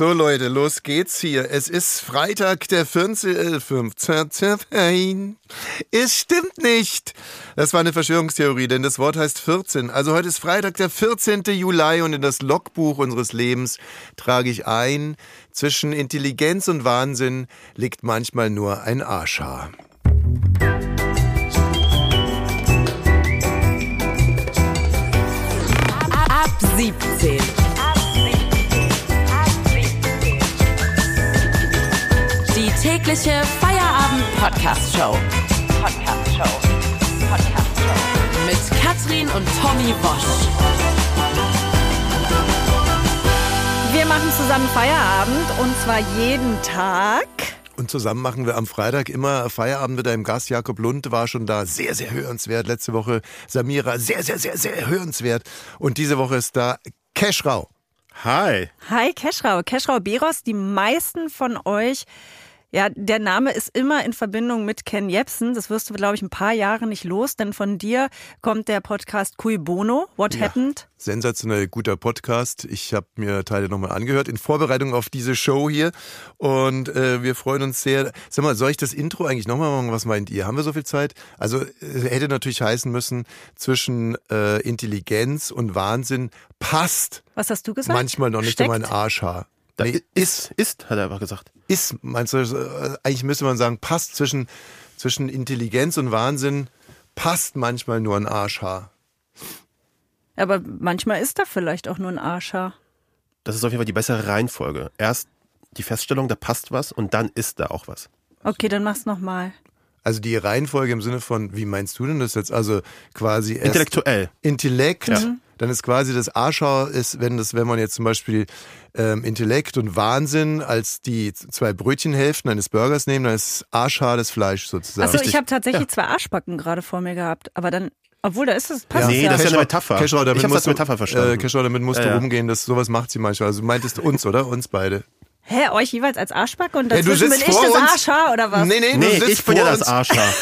So Leute, los geht's hier. Es ist Freitag, der 14. 15. Es stimmt nicht. Das war eine Verschwörungstheorie, denn das Wort heißt 14. Also heute ist Freitag, der 14. Juli und in das Logbuch unseres Lebens trage ich ein, zwischen Intelligenz und Wahnsinn liegt manchmal nur ein Arschhaar. Ab 17. tägliche Feierabend-Podcast-Show. Podcast-Show. Podcast-Show. Mit Katrin und Tommy Bosch. Wir machen zusammen Feierabend und zwar jeden Tag. Und zusammen machen wir am Freitag immer Feierabend mit einem Gast. Jakob Lund war schon da, sehr, sehr hörenswert. Letzte Woche Samira, sehr, sehr, sehr, sehr hörenswert. Und diese Woche ist da Keschrau. Hi. Hi Keschrau, Keschrau Beros. Die meisten von euch, ja, der Name ist immer in Verbindung mit Ken Jebsen. Das wirst du, glaube ich, ein paar Jahre nicht los, denn von dir kommt der Podcast Cui Bono, What Ja. Happened. Sensationell guter Podcast. Ich habe mir Teile nochmal angehört in Vorbereitung auf diese Show hier. Und äh, wir freuen uns sehr. Sag mal, soll ich das Intro eigentlich nochmal machen? Was meint ihr? Haben wir so viel Zeit? Also äh, hätte natürlich heißen müssen, zwischen äh, Intelligenz und Wahnsinn passt Was hast du gesagt? manchmal noch nicht Steckt? um ein Arschhaar. Da Nee, ist, ist, hat er einfach gesagt. ist, meinst du, äh, eigentlich müsste man sagen, passt zwischen, zwischen Intelligenz und Wahnsinn, passt manchmal nur ein Arschhaar. Aber manchmal ist da vielleicht auch nur ein Arschhaar. Das ist auf jeden Fall die bessere Reihenfolge. Erst die Feststellung, da passt was und dann ist da auch was. Okay, dann mach's nochmal. Also die Reihenfolge im Sinne von, wie meinst du denn das jetzt? Also quasi erst Intellektuell. Intellekt, Ja. Dann ist quasi das Arschhaar ist, wenn das, wenn man jetzt zum Beispiel ähm, Intellekt und Wahnsinn als die zwei Brötchenhälften eines Burgers nehmen, dann ist Arschhaar das Fleisch sozusagen. Also ich habe tatsächlich zwei Arschbacken gerade vor mir gehabt, aber dann, obwohl da ist es, passt Nee, ja. das ist ja eine Metapher. Keschrau, damit Ich musst als Metapher du, verstanden. Äh, Keschrau, damit musst Ja, du ja. rumgehen, dass sowas macht sie manchmal. Also du meintest uns, oder? Uns beide. Hä, euch jeweils als Arschbacke und Hey, du dazwischen bin sitzt ich das uns. Arschhaar oder was? Nee, nee, du Nee, sitzt ich bin ja vor das. Arschhaar.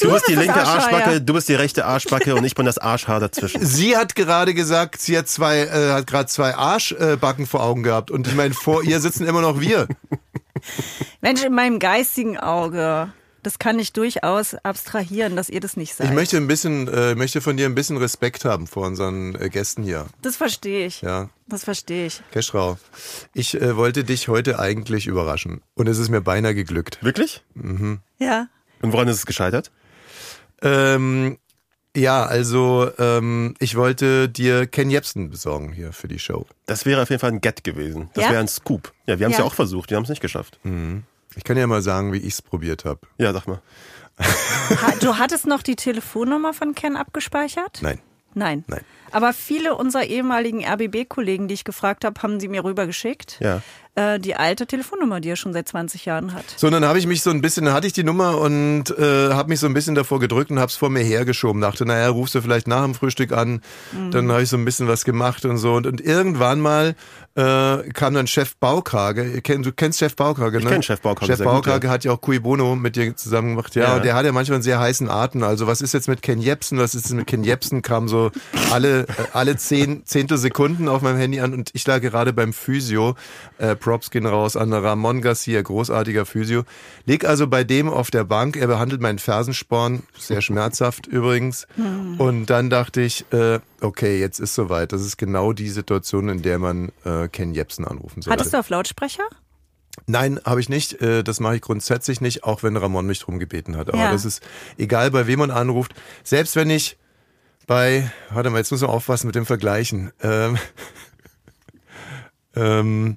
Du bist die bist das linke Arschhaar, Arschbacke, ja. du bist die rechte Arschbacke und ich bin das Arschhaar dazwischen. Sie hat gerade gesagt, sie hat zwei, äh, hat gerade zwei Arschbacken vor Augen gehabt. Und ich meine, vor ihr sitzen immer noch wir. Mensch, in meinem geistigen Auge, das kann ich durchaus abstrahieren, dass ihr das nicht seid. Ich möchte ein bisschen, äh, möchte von dir ein bisschen Respekt haben vor unseren äh, Gästen hier. das verstehe ich. Ja. Das verstehe ich. Keschrau, ich äh, wollte dich heute eigentlich überraschen. Und es ist mir beinahe geglückt. Wirklich? Ja. Und woran ist es gescheitert? Ähm, ja, also ähm, ich wollte dir Ken Jebsen besorgen hier für die Show. Das wäre auf jeden Fall ein Get gewesen. Das Ja? wäre ein Scoop. Ja, wir haben es ja. Ja. auch versucht, wir haben es nicht geschafft. Ich kann ja mal sagen, wie ich es probiert habe. Ja, sag mal. Du hattest noch die Telefonnummer von Ken abgespeichert? Nein. Nein. Nein. Aber viele unserer ehemaligen RBB-Kollegen, die ich gefragt habe, haben sie mir rübergeschickt. Ja. Äh, die alte Telefonnummer, die er schon seit 20 Jahren hat. So, und dann habe ich mich so ein bisschen, dann hatte ich die Nummer und äh, habe mich so ein bisschen davor gedrückt und habe es vor mir hergeschoben. Dachte, naja, rufst du vielleicht nach dem Frühstück an. Dann habe ich so ein bisschen was gemacht und so. Und, und irgendwann mal äh, kam dann Chef Baukrage. Du kennst Chef Baukrage, Ich ne? kenn Chef Baukrage Chef gut, Baukrage hat ja auch Cui Bono mit dir zusammen gemacht. Ja, Ja. und der hat ja manchmal einen sehr heißen Atem. Also was ist jetzt mit Ken Jebsen? Was ist jetzt mit Ken Jebsen? Kam so alle, äh, alle zehn Zehntel Sekunden auf meinem Handy an und ich lag gerade beim Physio. Äh, Props gehen raus an Ramon Garcia, großartiger Physio. Leg also bei dem auf der Bank. Er behandelt meinen Fersensporn, sehr schmerzhaft übrigens. Und dann dachte ich, äh, okay, jetzt ist soweit. Das ist genau die Situation, in der man äh, Ken Jebsen anrufen sollte. Hattest du auf Lautsprecher? Nein, habe ich nicht. Äh, Das mache ich grundsätzlich nicht, auch wenn Ramon mich drum gebeten hat. Aber Ja. das ist egal, bei wem man anruft. Selbst wenn ich bei, warte mal, jetzt muss man aufpassen mit dem Vergleichen, ähm, ähm,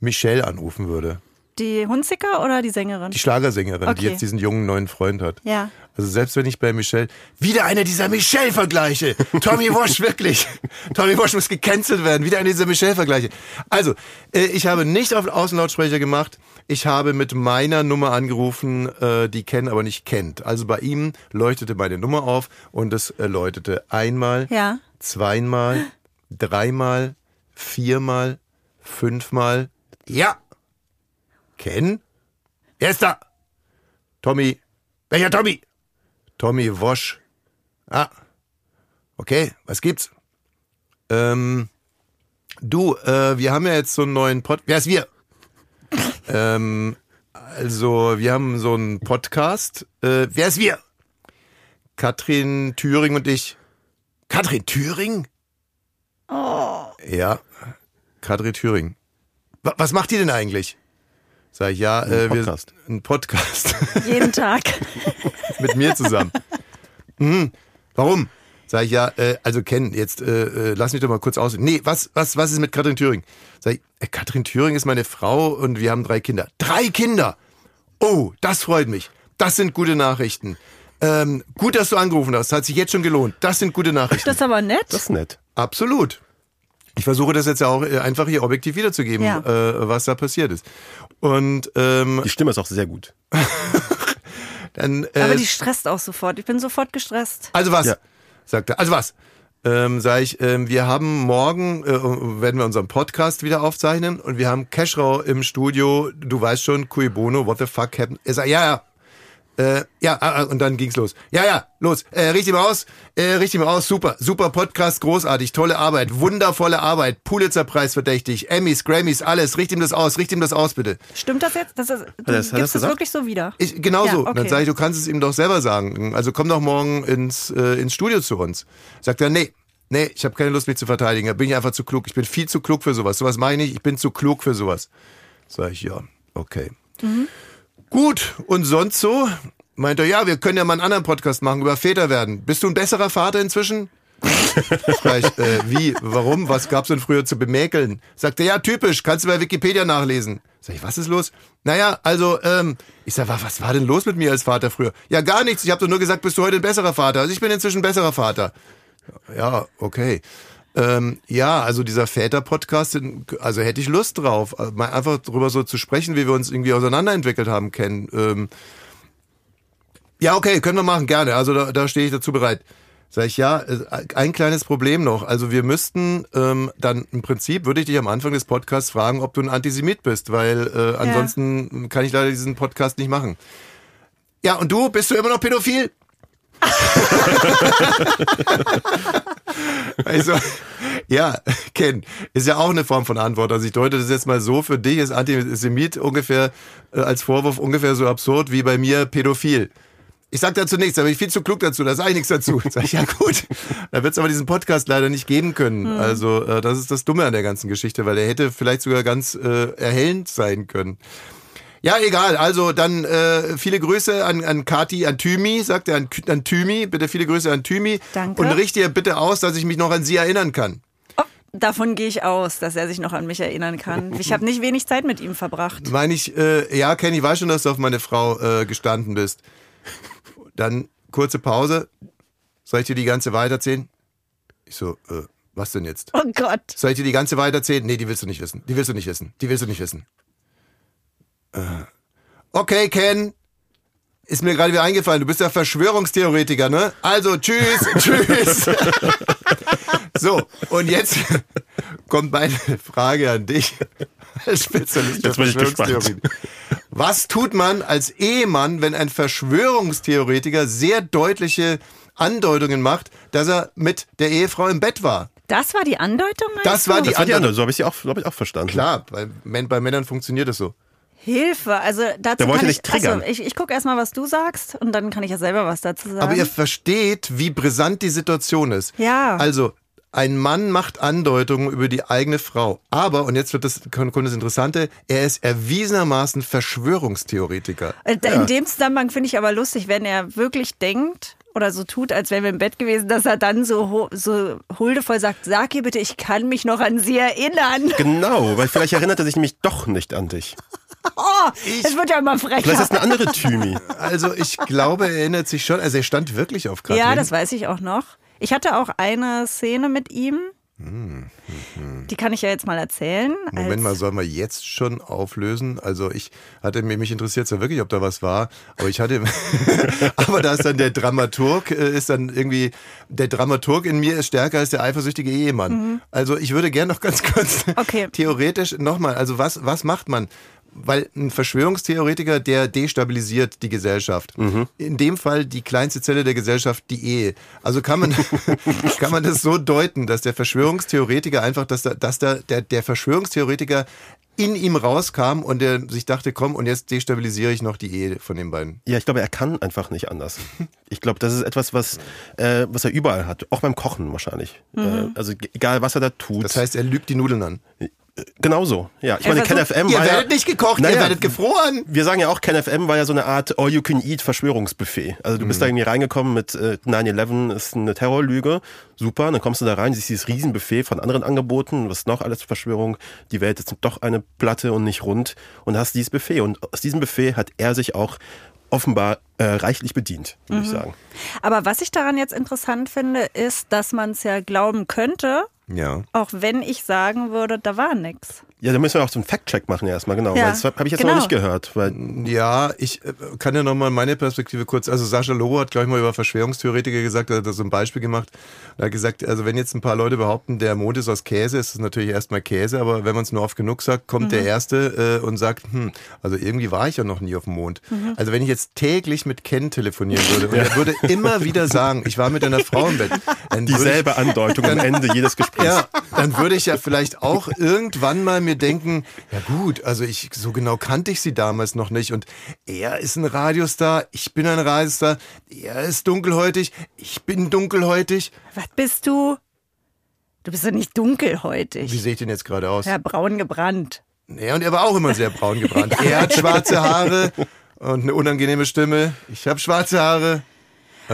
Michelle anrufen würde. Die Hunziker oder die Sängerin? Die Schlagersängerin, die Okay. jetzt diesen jungen neuen Freund hat. Ja. Also selbst wenn ich bei Michelle, wieder einer dieser Michelle-Vergleiche. Tommy Walsh, wirklich. Tommy Walsh muss gecancelt werden. Wieder einer dieser Michelle-Vergleiche. Also, äh, ich habe nicht auf Außenlautsprecher gemacht. Ich habe mit meiner Nummer angerufen, äh, die Ken aber nicht kennt. Also bei ihm leuchtete meine Nummer auf und es äh, läutete einmal, Ja. zweimal, dreimal, viermal, fünfmal. Ja. Ken? Wer ist da? Tommy. Welcher Tommy? Tommy Wosch. Ah. Okay, was gibt's? Ähm, Du, äh, wir haben ja jetzt so einen neuen Pod. Wer ist wir? ähm, also, wir haben so einen Podcast. Äh, wer ist wir? Katrin Thüring und ich. Katrin Thüring? Oh. Ja, Katrin Thüring. Wa- Was macht ihr denn eigentlich? Sag ich, ja, Ein äh, Podcast. wir ein Podcast Jeden Tag. mit mir zusammen. Mhm. Warum? Sag ich, ja, äh, also Ken, jetzt äh, äh, lass mich doch mal kurz aus. Nee, was, was, was ist mit Katrin Thüring? Sag ich, äh, Katrin Thüring ist meine Frau und wir haben drei Kinder. Drei Kinder! Oh, das freut mich. Das sind gute Nachrichten. Ähm, gut, dass du angerufen hast. Hat sich jetzt schon gelohnt. Das sind gute Nachrichten. Das ist aber nett. Das ist nett. Absolut. Ich versuche das jetzt ja auch äh, einfach hier objektiv wiederzugeben, Ja. äh, was da passiert ist. Und ähm, Die Stimme ist auch sehr gut. dann äh, aber die stresst auch sofort. Ich bin sofort gestresst. Also was? Ja. Sagt er. Also was? Ähm, sag ich, ähm, wir haben morgen, äh, werden wir unseren Podcast wieder aufzeichnen und wir haben Cashrau im Studio, du weißt schon, Cui Bono, what the fuck happened? Er sagt, ja, ja. Äh, ja, ah, ah, und dann ging's los. Ja, ja, los. Äh, richtig mal aus. Äh, richtig mal aus. Super. Super Podcast, großartig. Tolle Arbeit. Wundervolle Arbeit. Pulitzer-Preis verdächtig. Emmys, Grammys, alles. Richt ihm das aus. Richt ihm das aus, bitte. Stimmt das jetzt? Das ist, du das- gibst das wirklich so wieder? Ich, genau Ja, so. okay. Dann sage ich, du kannst es ihm doch selber sagen. Also komm doch morgen ins, äh, ins Studio zu uns. Sagt er, nee, nee, ich habe keine Lust, mich zu verteidigen. Da bin ich einfach zu klug. Ich bin viel zu klug für sowas. Sowas meine ich, ich bin zu klug für sowas. Sag ich, ja, okay. Gut, und sonst so? Meint er, ja, wir können ja mal einen anderen Podcast machen, über Väter werden. Bist du ein besserer Vater inzwischen? Sag ich, äh, wie, warum, was gab's denn früher zu bemäkeln? Sagt er, ja, typisch, kannst du bei Wikipedia nachlesen. Sag ich, was ist los? Naja, also, ähm, ich sag, wa- was war denn los mit mir als Vater früher? Ja, gar nichts, ich habe doch nur gesagt, bist du heute ein besserer Vater. Also ich bin inzwischen ein besserer Vater. Ja, okay. Ähm, ja, also dieser Väter-Podcast, also hätte ich Lust drauf, äh, mal einfach drüber so zu sprechen, wie wir uns irgendwie auseinanderentwickelt haben, kennen. Ähm, ja, okay, können wir machen, gerne. Also da, da stehe ich dazu bereit. Sag ich, ja, äh, ein kleines Problem noch. Also wir müssten ähm, dann im Prinzip, würde ich dich am Anfang des Podcasts fragen, ob du ein Antisemit bist, weil äh, ansonsten kann ich leider diesen Podcast nicht machen. Ja, und du, bist du immer noch pädophil? also, ja, Ken, ist ja auch eine Form von Antwort. Also ich deute das jetzt mal so, für dich ist Antisemit ungefähr äh, als Vorwurf ungefähr so absurd wie bei mir pädophil. Ich sag dazu nichts, da bin ich viel zu klug dazu, da sage ich nichts dazu. Sag ich, ja gut, da wird es aber diesen Podcast leider nicht geben können. Also äh, das ist das Dumme an der ganzen Geschichte, weil er hätte vielleicht sogar ganz äh, erhellend sein können. Ja, egal. Also dann äh, viele Grüße an, an Kati, an Thymi, sagt er, an, an Thymi. Bitte viele Grüße an Thymi. Danke. Und richte ihr bitte aus, dass ich mich noch an sie erinnern kann. Oh, davon gehe ich aus, dass er sich noch an mich erinnern kann. Ich habe nicht wenig Zeit mit ihm verbracht. Meine ich, äh, ja, Kenny, ich weiß schon, dass du auf meine Frau äh, gestanden bist. Dann kurze Pause. Soll ich dir die ganze Wahrheit erzählen? Ich so, äh, was denn jetzt? Oh Gott. Soll ich dir die ganze Wahrheit erzählen? Nee, die willst du nicht wissen. Die willst du nicht wissen. Die willst du nicht wissen. Äh. Okay, Ken. Ist mir gerade wieder eingefallen. Du bist ja Verschwörungstheoretiker, ne? Also, tschüss, tschüss. so, und jetzt kommt meine Frage an dich. Als Spezialist für. Verschwörungstheorien. Was tut man als Ehemann, wenn ein Verschwörungstheoretiker sehr deutliche Andeutungen macht, dass er mit der Ehefrau im Bett war? Das war die Andeutung? meinst Das war die Das war die andere. andere, so habe ich sie auch, glaube ich, auch verstanden. Klar, bei, bei Männern funktioniert das so. Hilfe. Also dazu wollte kann ich, also, ich, ich gucke erstmal, was du sagst und dann kann ich ja selber was dazu sagen. Aber ihr versteht, wie brisant die Situation ist. Ja. Also, ein Mann macht Andeutungen über die eigene Frau. Aber, und jetzt wird das, kommt das Interessante, er ist erwiesenermaßen Verschwörungstheoretiker. Äh, da- In dem Zusammenhang finde ich aber lustig, wenn er wirklich denkt oder so tut, als wären wir im Bett gewesen, dass er dann so, so huldevoll sagt, sag ihr bitte, ich kann mich noch an sie erinnern. Genau, weil vielleicht erinnert er sich nämlich doch nicht an dich. Oh, es wird ja immer Vielleicht frecher. ist das eine andere Thymi. Also, ich glaube, er erinnert sich schon, also er stand wirklich auf Katrin. Ja, das weiß ich auch noch. Ich hatte auch eine Szene mit ihm. Die kann ich ja jetzt mal erzählen. Moment mal, sollen wir jetzt schon auflösen? Also ich hatte mir mich interessiert ja wirklich, ob da was war, aber ich hatte, aber da ist dann der Dramaturg, äh, ist dann irgendwie der Dramaturg in mir ist stärker als der eifersüchtige Ehemann. Also ich würde gern noch ganz kurz Okay. theoretisch nochmal, also was was macht man? Weil ein Verschwörungstheoretiker, der destabilisiert die Gesellschaft. In dem Fall die kleinste Zelle der Gesellschaft, die Ehe. Also kann man, kann man das so deuten, dass der Verschwörungstheoretiker einfach, dass, da, dass da, der, der Verschwörungstheoretiker in ihm rauskam und der sich dachte, komm, und jetzt destabilisiere ich noch die Ehe von den beiden. Ja, ich glaube, er kann einfach nicht anders. Ich glaube, das ist etwas, was, äh, was er überall hat. Auch beim Kochen wahrscheinlich. Äh, also egal, was er da tut. Das heißt, er lügt die Nudeln an. Genauso. Ja, ich meine, KenFM Ihr war werdet ja, nicht gekocht, ihr Naja. werdet gefroren. wir sagen ja auch, KenFM war ja so eine Art All-You-Can-Eat-Verschwörungsbuffet. Also du Mhm. bist da irgendwie reingekommen mit äh, 9-11 ist eine Terrorlüge. Super, dann kommst du da rein, siehst dieses Riesenbuffet von anderen Angeboten. Was ist noch alles Verschwörung? Die Welt ist doch eine Platte und nicht rund. Und hast dieses Buffet. Und aus diesem Buffet hat er sich auch offenbar äh, reichlich bedient, würde Mhm. ich sagen. Aber was ich daran jetzt interessant finde, ist, dass man es ja glauben könnte, Ja. auch wenn ich sagen würde, da war nichts. Ja, da müssen wir auch so einen Fact-Check machen erstmal, genau. Ja, weil das habe ich jetzt genau. noch nicht gehört. Weil, Ja, ich äh, kann ja nochmal meine Perspektive kurz. Also Sascha Lobo hat, glaube ich, mal über Verschwörungstheoretiker gesagt, er hat da so ein Beispiel gemacht. Er hat gesagt, also wenn jetzt ein paar Leute behaupten, der Mond ist aus Käse, ist es natürlich erstmal Käse, aber wenn man es nur oft genug sagt, kommt der Erste äh, und sagt, hm, also irgendwie war ich ja noch nie auf dem Mond. Also wenn ich jetzt täglich mit Ken telefonieren würde und er würde immer wieder sagen, ich war mit einer Frau im Bett, dann würde ich dieselbe Andeutung am Ende jedes Gesprächs. ja, dann würde ich ja vielleicht auch irgendwann mal mir denken, ja gut, also ich so genau kannte ich sie damals noch nicht und er ist ein Radiostar, ich bin ein Radiostar, er ist dunkelhäutig, ich bin dunkelhäutig. Was bist du? Du bist doch nicht dunkelhäutig. Wie sehe ich denn jetzt gerade aus? Ja, braun gebrannt. Ja, und er war auch immer sehr braun gebrannt. Er hat schwarze Haare und eine unangenehme Stimme. Ich habe schwarze Haare.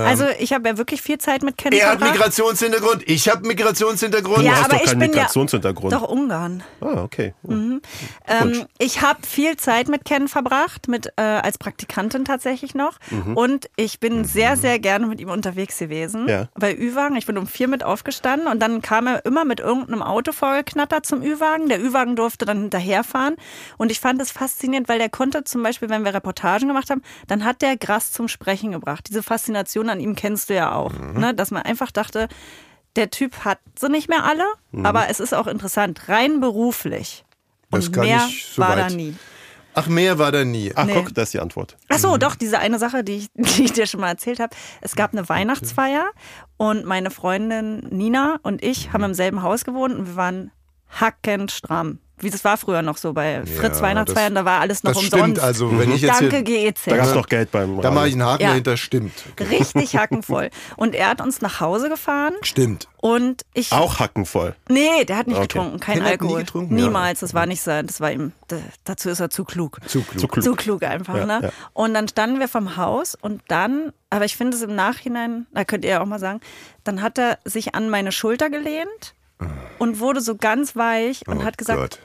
Also ich habe ja wirklich viel Zeit mit Ken Er hat verbracht. Migrationshintergrund. Ich habe Migrationshintergrund. Ja, du hast aber doch ich keinen bin ja- Migrationshintergrund. Doch Ungarn. Ah, okay. Ähm, ich habe viel Zeit mit Ken verbracht, mit äh, als Praktikantin tatsächlich noch. Und ich bin sehr, sehr gerne mit ihm unterwegs gewesen. Ja. Bei Ü-Wagen. Ich bin um vier mit aufgestanden und dann kam er immer mit irgendeinem Auto vorgeknattert zum Ü-Wagen. Der Ü-Wagen durfte dann hinterherfahren. Und ich fand es faszinierend, weil der konnte zum Beispiel, wenn wir Reportagen gemacht haben, dann hat der Gras zum Sprechen gebracht. Diese Faszination an ihm kennst du ja auch. Ne? Dass man einfach dachte, der Typ hat sie nicht mehr alle, aber es ist auch interessant, rein beruflich. Das Und kann mehr ich so war weit. da nie. Ach, mehr war da nie. Ach, Nee. guck, das ist die Antwort. Ach so, doch, diese eine Sache, die ich, die ich dir schon mal erzählt habe. Es gab eine Weihnachtsfeier und meine Freundin Nina und ich haben im selben Haus gewohnt und wir waren hackenstramm. Wie das war früher noch so bei Fritz Ja, Weihnachtsfeiern, da war alles noch Das umsonst. stimmt, also wenn ich jetzt Danke, GEZ. Da gab es noch Geld beim da mache ich einen Haken Ja. dahinter, stimmt. Richtig hackenvoll. Und er hat uns nach Hause gefahren Stimmt. und ich. Auch hackenvoll. Nee, der hat nicht Okay. getrunken, kein Ken hat nie Alkohol. getrunken. Niemals, das war nicht sein, das war ihm, dazu ist er zu klug. Zu klug. Zu klug. Zu klug einfach, Ja, ne? ja. Und dann standen wir vom Haus und dann, aber ich finde es im Nachhinein, da könnt ihr ja auch mal sagen, dann hat er sich an meine Schulter gelehnt und wurde so ganz weich und Oh hat gesagt, Gott.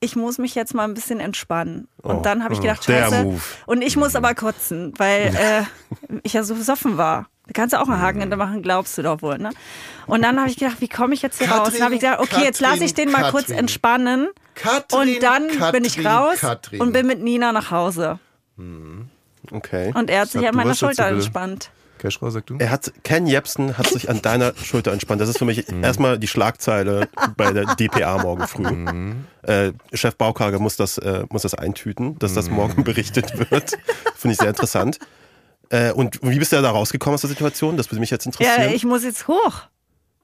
"Äh, ich muss mich jetzt mal ein bisschen entspannen. Und dann habe ich gedacht, der scheiße. Move. Und ich muss aber kotzen, weil äh, ich ja so besoffen war. Da kannst du auch einen Haken hintermachen, glaubst du doch wohl, ne? Und dann habe ich gedacht, wie komme ich jetzt hier raus? Dann habe ich gesagt, okay, jetzt lasse ich den mal kurz Katrin, entspannen. Katrin, Und dann bin ich Katrin, raus Katrin. und bin mit Nina nach Hause. Okay. Und er hat sich Sag an meiner Schulter entspannt. Keschrau, sag du? Er hat, Ken Jebsen hat sich an deiner Schulter entspannt. Das ist für mich Mhm. erstmal die Schlagzeile bei der DPA morgen früh. Mhm. Äh, Chef Baukage muss das, äh, muss das eintüten, dass Mhm. das morgen berichtet wird. Finde ich sehr interessant. Äh, und wie bist du da rausgekommen aus der Situation? Das würde mich jetzt Ja, interessieren. ich muss jetzt hoch.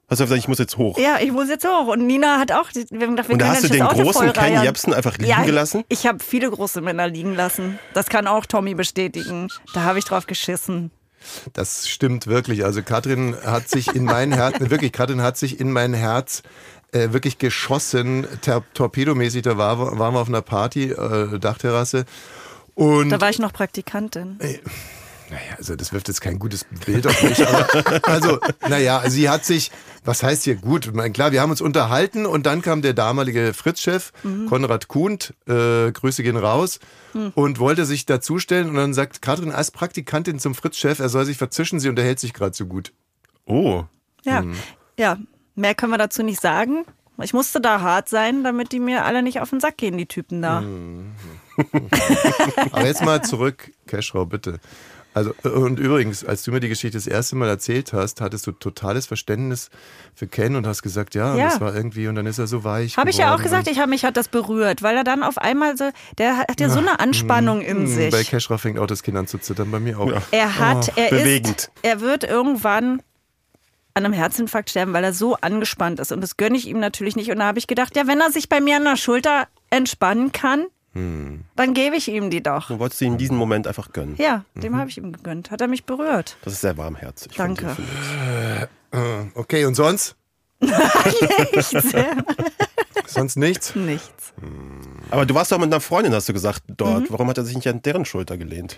Hast du gesagt, ich muss jetzt hoch? Ja, ich muss jetzt hoch. Und Nina hat auch, wir haben gedacht, wir Und da hast du den Auto großen Ken. Jebsen einfach liegen ja, gelassen? Ich habe viele große Männer liegen lassen. Das kann auch Tommy bestätigen. Da habe ich drauf geschissen. Das stimmt wirklich. Also Katrin hat sich in mein Herz, wirklich, Katrin hat sich in mein Herz äh, wirklich geschossen, Tor torpedomäßig. Da war, waren wir auf einer Party, äh, Dachterrasse. Und Da war ich noch Praktikantin. Naja, also das wirft jetzt kein gutes Bild auf mich. Aber, also, naja, sie hat sich, was heißt hier gut? Ich meine, klar, wir haben uns unterhalten und dann kam der damalige Fritz-Chef, Konrad Kuhnt, äh, Grüße gehen raus, und wollte sich dazustellen und dann sagt Katrin als Praktikantin zum Fritz-Chef, er soll sich verzischen, sie unterhält sich gerade so gut. Oh. Ja, Mhm. ja, mehr können wir dazu nicht sagen. Ich musste da hart sein, damit die mir alle nicht auf den Sack gehen, die Typen da. Mhm. Aber jetzt mal zurück, Keschrau, bitte. Also, äh, und übrigens, als du mir die Geschichte das erste Mal erzählt hast, hattest du totales Verständnis für Ken und hast gesagt, ja, Ja. das war irgendwie, und dann ist er so weich. Habe ich ja auch gesagt, ich habe mich hat das berührt, weil er dann auf einmal so, der hat ja so eine Anspannung in Hm, sich. Bei Keschra fängt auch das Kind an zu zittern, bei mir auch. Ja. Er hat, er bewegend. ist, er wird irgendwann an einem Herzinfarkt sterben, weil er so angespannt ist. Und das gönne ich ihm natürlich nicht. Und da habe ich gedacht, ja, wenn er sich bei mir an der Schulter entspannen kann, Hm. dann gebe ich ihm die doch. Du wolltest ihm diesen Moment einfach gönnen. Ja, dem habe ich ihm gegönnt. Hat er mich berührt. Das ist sehr warmherzig. Danke. ich. Äh, Okay, und sonst? Nichts. Sonst nichts? Nichts. Aber du warst doch mit einer Freundin, hast du gesagt, dort. Mhm. Warum hat er sich nicht an deren Schulter gelehnt?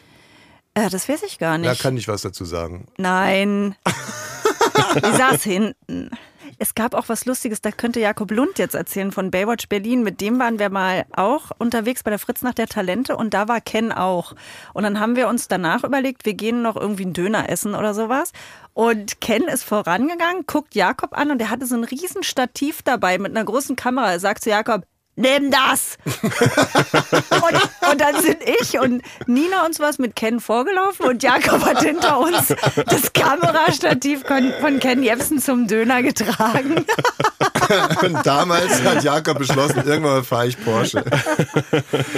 Äh, das weiß ich gar Da nicht. kann ich was dazu sagen. Nein. Die saß hinten. Es gab auch was Lustiges, da könnte Jakob Lund jetzt erzählen von Baywatch Berlin. Mit dem waren wir mal auch unterwegs bei der Fritz nach der Talente und da war Ken auch. Und dann haben wir uns danach überlegt, wir gehen noch irgendwie einen Döner essen oder sowas. Und Ken ist vorangegangen, guckt Jakob an und er hatte so ein riesen Stativ dabei mit einer großen Kamera. Er sagt zu Jakob, nimm das! und, und dann sind ich und Nina uns was mit Ken vorgelaufen und Jakob hat hinter uns das Kamerastativ von Ken Jebsen zum Döner getragen. Und damals hat Jakob beschlossen, irgendwann fahre ich Porsche.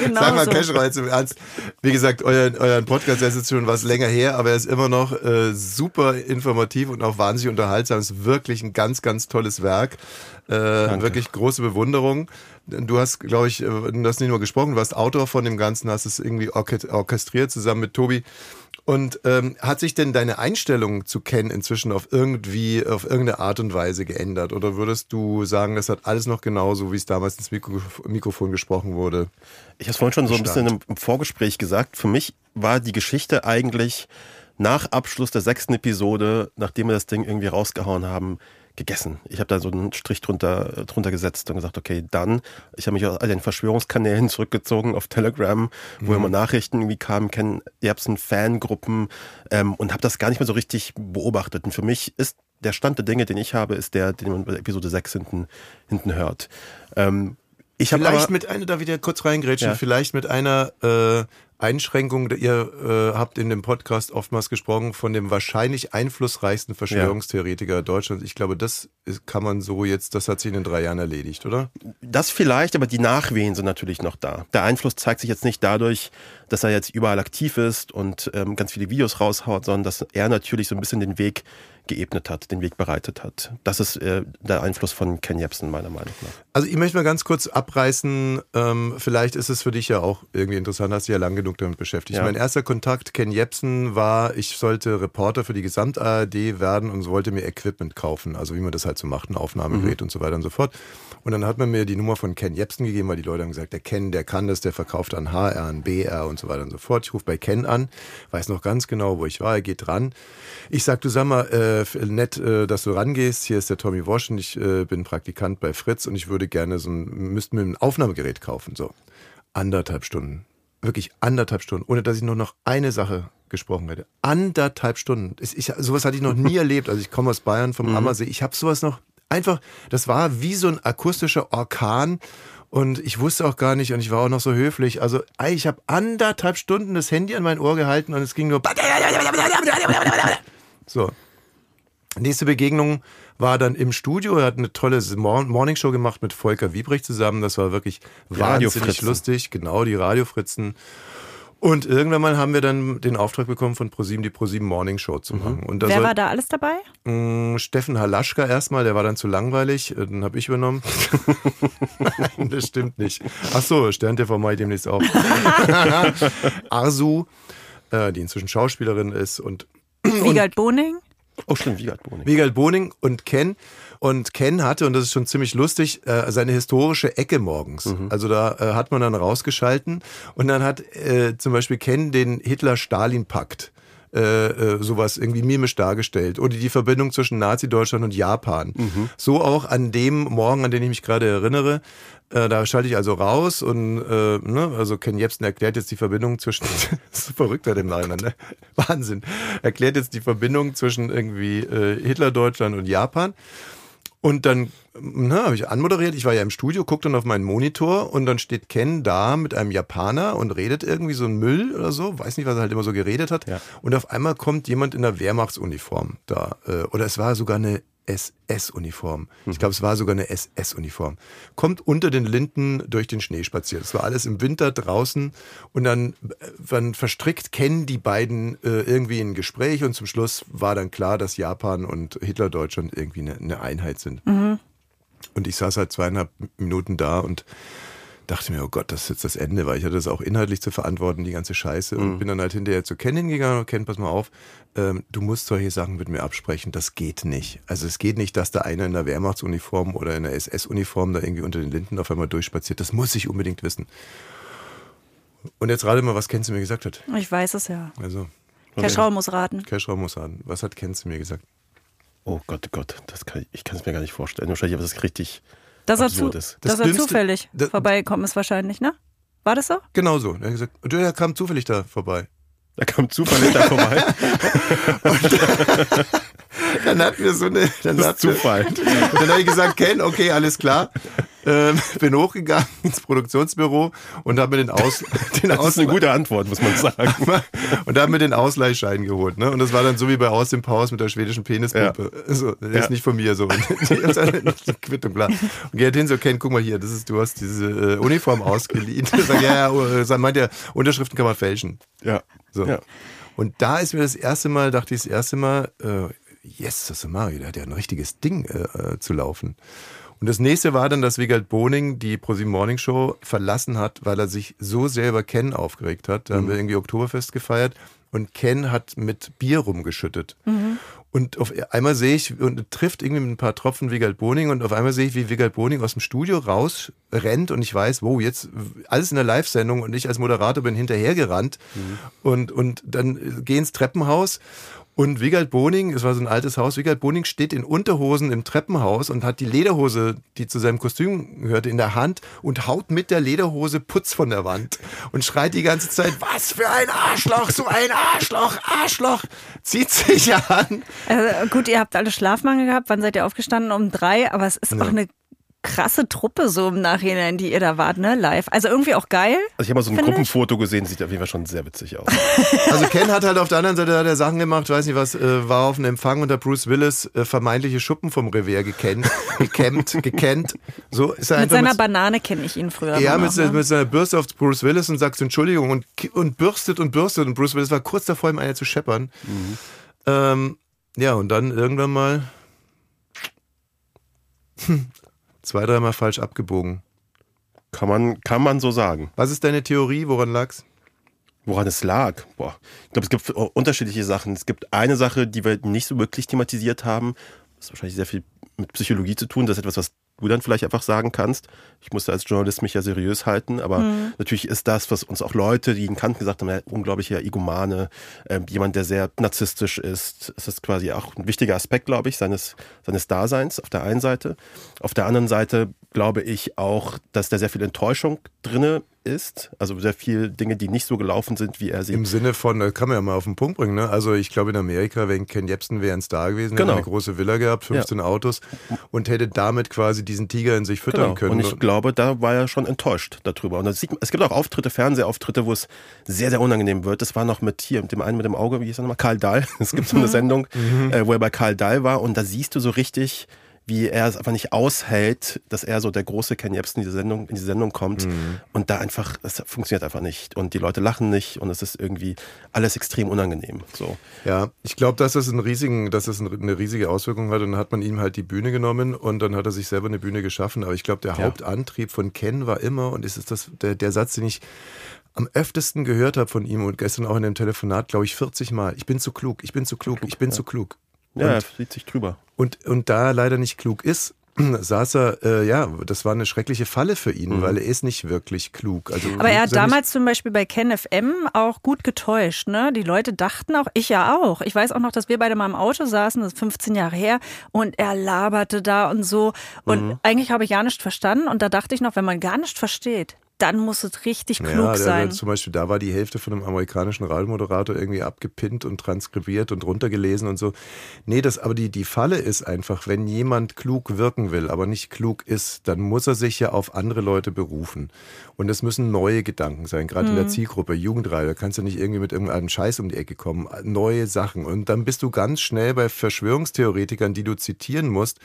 Genau Sag mal, so. Keschra, jetzt im Ernst. Wie gesagt, euer, euren Podcast ist jetzt schon was länger her, aber er ist immer noch äh, super informativ und auch wahnsinnig unterhaltsam. Es ist wirklich ein ganz, ganz tolles Werk. Äh, wirklich große Bewunderung. Du hast, glaube ich, äh, du hast nicht nur gesprochen, du warst Autor von dem Ganzen, hast es irgendwie orche- orchestriert zusammen mit Tobi. Und ähm, hat sich denn deine Einstellung zu Ken inzwischen auf irgendwie, auf irgendeine Art und Weise geändert? Oder würdest du sagen, das hat alles noch genauso, wie es damals ins Mikro Mikrofon gesprochen wurde? Ich habe es vorhin schon so ein bisschen im, im Vorgespräch gesagt. Für mich war die Geschichte eigentlich nach Abschluss der sechsten Episode, nachdem wir das Ding irgendwie rausgehauen haben, gegessen. Ich habe da so einen Strich drunter, drunter gesetzt und gesagt, okay, dann. Ich habe mich aus all den Verschwörungskanälen zurückgezogen auf Telegram, wo immer Nachrichten irgendwie kamen, kennen Erbsen Fangruppen ähm, und habe das gar nicht mehr so richtig beobachtet. Und für mich ist der Stand der Dinge, den ich habe, ist der, den man bei Episode 6 hinten, hinten hört. Ähm, ich Vielleicht aber, mit einer, da wieder kurz reingrätschen, Ja. vielleicht mit einer äh, Einschränkung, ihr äh, habt in dem Podcast oftmals gesprochen von dem wahrscheinlich einflussreichsten Verschwörungstheoretiker Deutschlands. Ich glaube, das ist, kann man so jetzt, das hat sich in den drei Jahren erledigt, oder? Das vielleicht, aber die Nachwehen sind natürlich noch da. Der Einfluss zeigt sich jetzt nicht dadurch, dass er jetzt überall aktiv ist und ähm, ganz viele Videos raushaut, sondern dass er natürlich so ein bisschen den Weg geebnet hat, den Weg bereitet hat. Das ist äh, der Einfluss von Ken Jebsen, meiner Meinung nach. Also ich möchte mal ganz kurz abreißen, ähm, vielleicht ist es für dich ja auch irgendwie interessant, hast dich ja lang genug damit beschäftigt. Ja. Mein erster Kontakt, Ken Jebsen, war, ich sollte Reporter für die Gesamt-ARD werden und wollte mir Equipment kaufen, also wie man das halt so macht, ein Aufnahmegerät und so weiter und so fort. Und dann hat man mir die Nummer von Ken Jebsen gegeben, weil die Leute haben gesagt, der Ken, der kann das, der verkauft an HR, an BR und so weiter und so fort. Ich rufe bei Ken an, weiß noch ganz genau, wo ich war, er geht dran. Ich sag, du sag mal, äh, nett, äh, dass du rangehst, hier ist der Tommy Wosch und ich äh, bin Praktikant bei Fritz und ich würde gerne so ein, müssten mir ein Aufnahmegerät kaufen, so. Anderthalb Stunden. Wirklich anderthalb Stunden, ohne dass ich nur noch eine Sache gesprochen hätte. Anderthalb Stunden. Ich, ich, sowas hatte ich noch nie erlebt. Also ich komme aus Bayern vom Ammersee. Ich habe sowas noch einfach, das war wie so ein akustischer Orkan. Und ich wusste auch gar nicht und ich war auch noch so höflich. Also ich habe anderthalb Stunden das Handy an mein Ohr gehalten und es ging nur. So. Nächste Begegnung war dann im Studio. Er hat eine tolle Mor- Morningshow gemacht mit Volker Wiebrich zusammen. Das war wirklich wahnsinnig lustig. Genau, die Radiofritzen. Und irgendwann mal haben wir dann den Auftrag bekommen von ProSieben, die ProSieben Morning Show zu machen. Und da Wer soll- war da alles dabei? Mm, Steffen Halaschka erstmal, der war dann zu langweilig, den habe ich übernommen. Nein, das stimmt nicht. Ach so, Stern TV mache ich demnächst auch. Arsu, äh, die inzwischen Schauspielerin ist und Wiegald Boning? Oh, stimmt, Wiegald Boning. Miguel Boning und Ken. Und Ken hatte, und das ist schon ziemlich lustig, äh, seine historische Ecke morgens. Also da äh, hat man dann rausgeschalten und dann hat äh, zum Beispiel Ken den Hitler-Stalin-Pakt äh, sowas irgendwie mimisch dargestellt. Oder die Verbindung zwischen Nazi-Deutschland und Japan. So auch an dem Morgen, an den ich mich gerade erinnere. Äh, da schalte ich also raus und äh, ne, also Ken Jebsen erklärt jetzt die Verbindung zwischen so verrückt bei dem Namen, ne? Wahnsinn. Erklärt jetzt die Verbindung zwischen irgendwie äh, Hitler-Deutschland und Japan. Und dann na, habe ich anmoderiert, ich war ja im Studio, guck dann auf meinen Monitor und dann steht Ken da mit einem Japaner und redet irgendwie so ein Müll oder so, weiß nicht, was er halt immer so geredet hat. Ja. Und auf einmal kommt jemand in der Wehrmachtsuniform da. Äh, oder es war sogar eine SS-Uniform. Ich glaube, es war sogar eine SS-Uniform. Kommt unter den Linden durch den Schnee spaziert. Es war alles im Winter draußen und dann, äh, dann verstrickt kennen die beiden äh, irgendwie ein Gespräch und zum Schluss war dann klar, dass Japan und Hitler-Deutschland irgendwie eine, eine Einheit sind. Und ich saß halt zweieinhalb Minuten da und dachte mir, oh Gott, das ist jetzt das Ende, weil ich hatte das auch inhaltlich zu verantworten, die ganze Scheiße. Und bin dann halt hinterher zu Ken hingegangen und Ken, pass mal auf, ähm, du musst solche Sachen mit mir absprechen. Das geht nicht. Also es geht nicht, dass da einer in der Wehrmachtsuniform oder in der SS-Uniform da irgendwie unter den Linden auf einmal durchspaziert. Das muss ich unbedingt wissen. Und jetzt rate mal, was Ken zu mir gesagt hat. Ich weiß es ja. Also, Keschrau muss raten. Keschrau muss sagen. Was hat Ken zu mir gesagt? Oh Gott, oh Gott, das kann ich, ich kann es mir gar nicht vorstellen. Wahrscheinlich, aber das ist richtig Dass er, zu. Das dass er zufällig das- vorbeigekommen ist wahrscheinlich, ne? War das so? Genau so. Er hat gesagt, der kam zufällig da vorbei. Da kam zufällig da vorbei. Dann hatten wir so eine. Dann Das ist wir- Zufall. Und dann habe ich gesagt, Ken, okay, alles klar. Ähm, bin hochgegangen ins Produktionsbüro und habe mir den, Aus, den Das ist eine gute Antwort, muss man sagen. und habe mir den Ausleihschein geholt. Ne? Und das war dann so wie bei Aus dem Paus mit der schwedischen Penispuppe. So, der Ja. ist nicht von mir so. Die Quittung klar. Und geht hin so, Ken, guck mal hier, das ist, du hast diese äh, Uniform ausgeliehen. Sag, ja, ja, äh, sag, meint er, Unterschriften kann man fälschen. Ja. So. Ja. Und da ist mir das erste Mal, dachte ich das erste Mal, äh, yes, das ist Mario, der hat ja ein richtiges Ding äh, äh, zu laufen. Und das nächste war dann, dass Wigald Boning die ProSieben Morning Show verlassen hat, weil er sich so sehr über Ken aufgeregt hat. Da haben wir irgendwie Oktoberfest gefeiert und Ken hat mit Bier rumgeschüttet. Und auf einmal sehe ich und trifft irgendwie mit ein paar Tropfen Wigald Boning und auf einmal sehe ich, wie Wigald Boning aus dem Studio raus rennt und ich weiß, wow, jetzt alles in der Live-Sendung und ich als Moderator bin hinterhergerannt und, und dann geh ins Treppenhaus und Wigald Boning, es war so ein altes Haus, Wigald Boning steht in Unterhosen im Treppenhaus und hat die Lederhose, die zu seinem Kostüm gehörte, in der Hand und haut mit der Lederhose Putz von der Wand und schreit die ganze Zeit, was für ein Arschloch, so ein Arschloch, Arschloch, zieht sich an. Also, gut, ihr habt alle Schlafmangel gehabt. Wann seid ihr aufgestanden? Um drei. Aber es ist auch eine krasse Truppe so im Nachhinein, die ihr da wart, ne? Live. Also irgendwie auch geil. Also ich habe mal so ein Finde ich. Gruppenfoto gesehen, sieht auf jeden Fall schon sehr witzig aus. Also Ken hat halt auf der anderen Seite hat er Sachen gemacht, weiß nicht was, äh, war auf einem Empfang unter Bruce Willis äh, vermeintliche Schuppen vom Revier gekennt, gekämmt, gekennt. So ist er Mit einfach seiner Banane kenne ich ihn früher. ja, mit, se- ne? mit seiner Bürste auf Bruce Willis und sagt Entschuldigung und, und bürstet und bürstet und Bruce Willis war kurz davor, ihm eine zu scheppern. Ähm, ja, und dann irgendwann mal zwei, dreimal falsch abgebogen. Kann man, kann man so sagen. Was ist deine Theorie? Woran lag's? Woran es lag? Boah. Ich glaube, es gibt unterschiedliche Sachen. Es gibt eine Sache, die wir nicht so wirklich thematisiert haben. Das hat wahrscheinlich sehr viel mit Psychologie zu tun. Das ist etwas, was du dann vielleicht einfach sagen kannst. Ich musste als Journalist mich ja seriös halten, aber natürlich ist das, was uns auch Leute, die ihn kannten, gesagt haben, ja, unglaublicher Igomane, äh, jemand, der sehr narzisstisch ist. Es ist quasi auch ein wichtiger Aspekt, glaube ich, seines, seines Daseins auf der einen Seite. Auf der anderen Seite glaube ich auch, dass da sehr viel Enttäuschung drinne ist. Also sehr viel Dinge, die nicht so gelaufen sind, wie er sie Im Sinne von, das kann man ja mal auf den Punkt bringen, ne? Also ich glaube in Amerika, wenn Ken Jebsen wäre ein Star gewesen, hätte Genau. eine große Villa gehabt, 15 Autos und hätte damit quasi diesen Tiger in sich füttern Genau. können. Und ich glaube, da war er schon enttäuscht darüber. Und sieht, es gibt auch Auftritte, Fernsehauftritte, wo es sehr, sehr unangenehm wird. Das war noch mit hier, mit dem einen mit dem Auge, wie hieß er nochmal? Karl Dahl. Es gibt so eine Sendung, äh, wo er bei Karl Dahl war und da siehst du so richtig, wie er es einfach nicht aushält, dass er so der große Ken Jebsen in diese Sendung, in die Sendung kommt. Und da einfach, das funktioniert einfach nicht. Und die Leute lachen nicht und es ist irgendwie alles extrem unangenehm. So. Ja, ich glaube, dass das einen riesigen, dass das eine riesige Auswirkung hat. Und dann hat man ihm halt die Bühne genommen und dann hat er sich selber eine Bühne geschaffen. Aber ich glaube, der Ja. Hauptantrieb von Ken war immer, und es ist das der, der Satz, den ich am öftesten gehört habe von ihm und gestern auch in dem Telefonat, glaube ich, 40 Mal. Ich bin zu klug, ich bin zu klug, ich bin zu klug. Ja, er Und, sieht sich drüber. und, und da er leider nicht klug ist, saß er, äh, ja, das war eine schreckliche Falle für ihn, weil er ist nicht wirklich klug. Also, Aber er hat damals zum Beispiel bei Ken FM auch gut getäuscht. Ne? Die Leute dachten auch, ich ja auch. Ich weiß auch noch, dass wir beide mal im Auto saßen, das ist 15 Jahre her, und er laberte da und so. Und eigentlich habe ich gar nicht verstanden. Und da dachte ich noch, wenn man gar nicht versteht, dann muss es richtig klug ja, sein. der, zum Beispiel, da war die Hälfte von einem amerikanischen Radiomoderator irgendwie abgepinnt und transkribiert und runtergelesen und so. Nee, das, aber die, die Falle ist einfach, wenn jemand klug wirken will, aber nicht klug ist, dann muss er sich ja auf andere Leute berufen. Und es müssen neue Gedanken sein, gerade in der Zielgruppe, Jugendradio. Da kannst du nicht irgendwie mit irgendeinem Scheiß um die Ecke kommen. Neue Sachen. Und dann bist du ganz schnell bei Verschwörungstheoretikern, die du zitieren musst.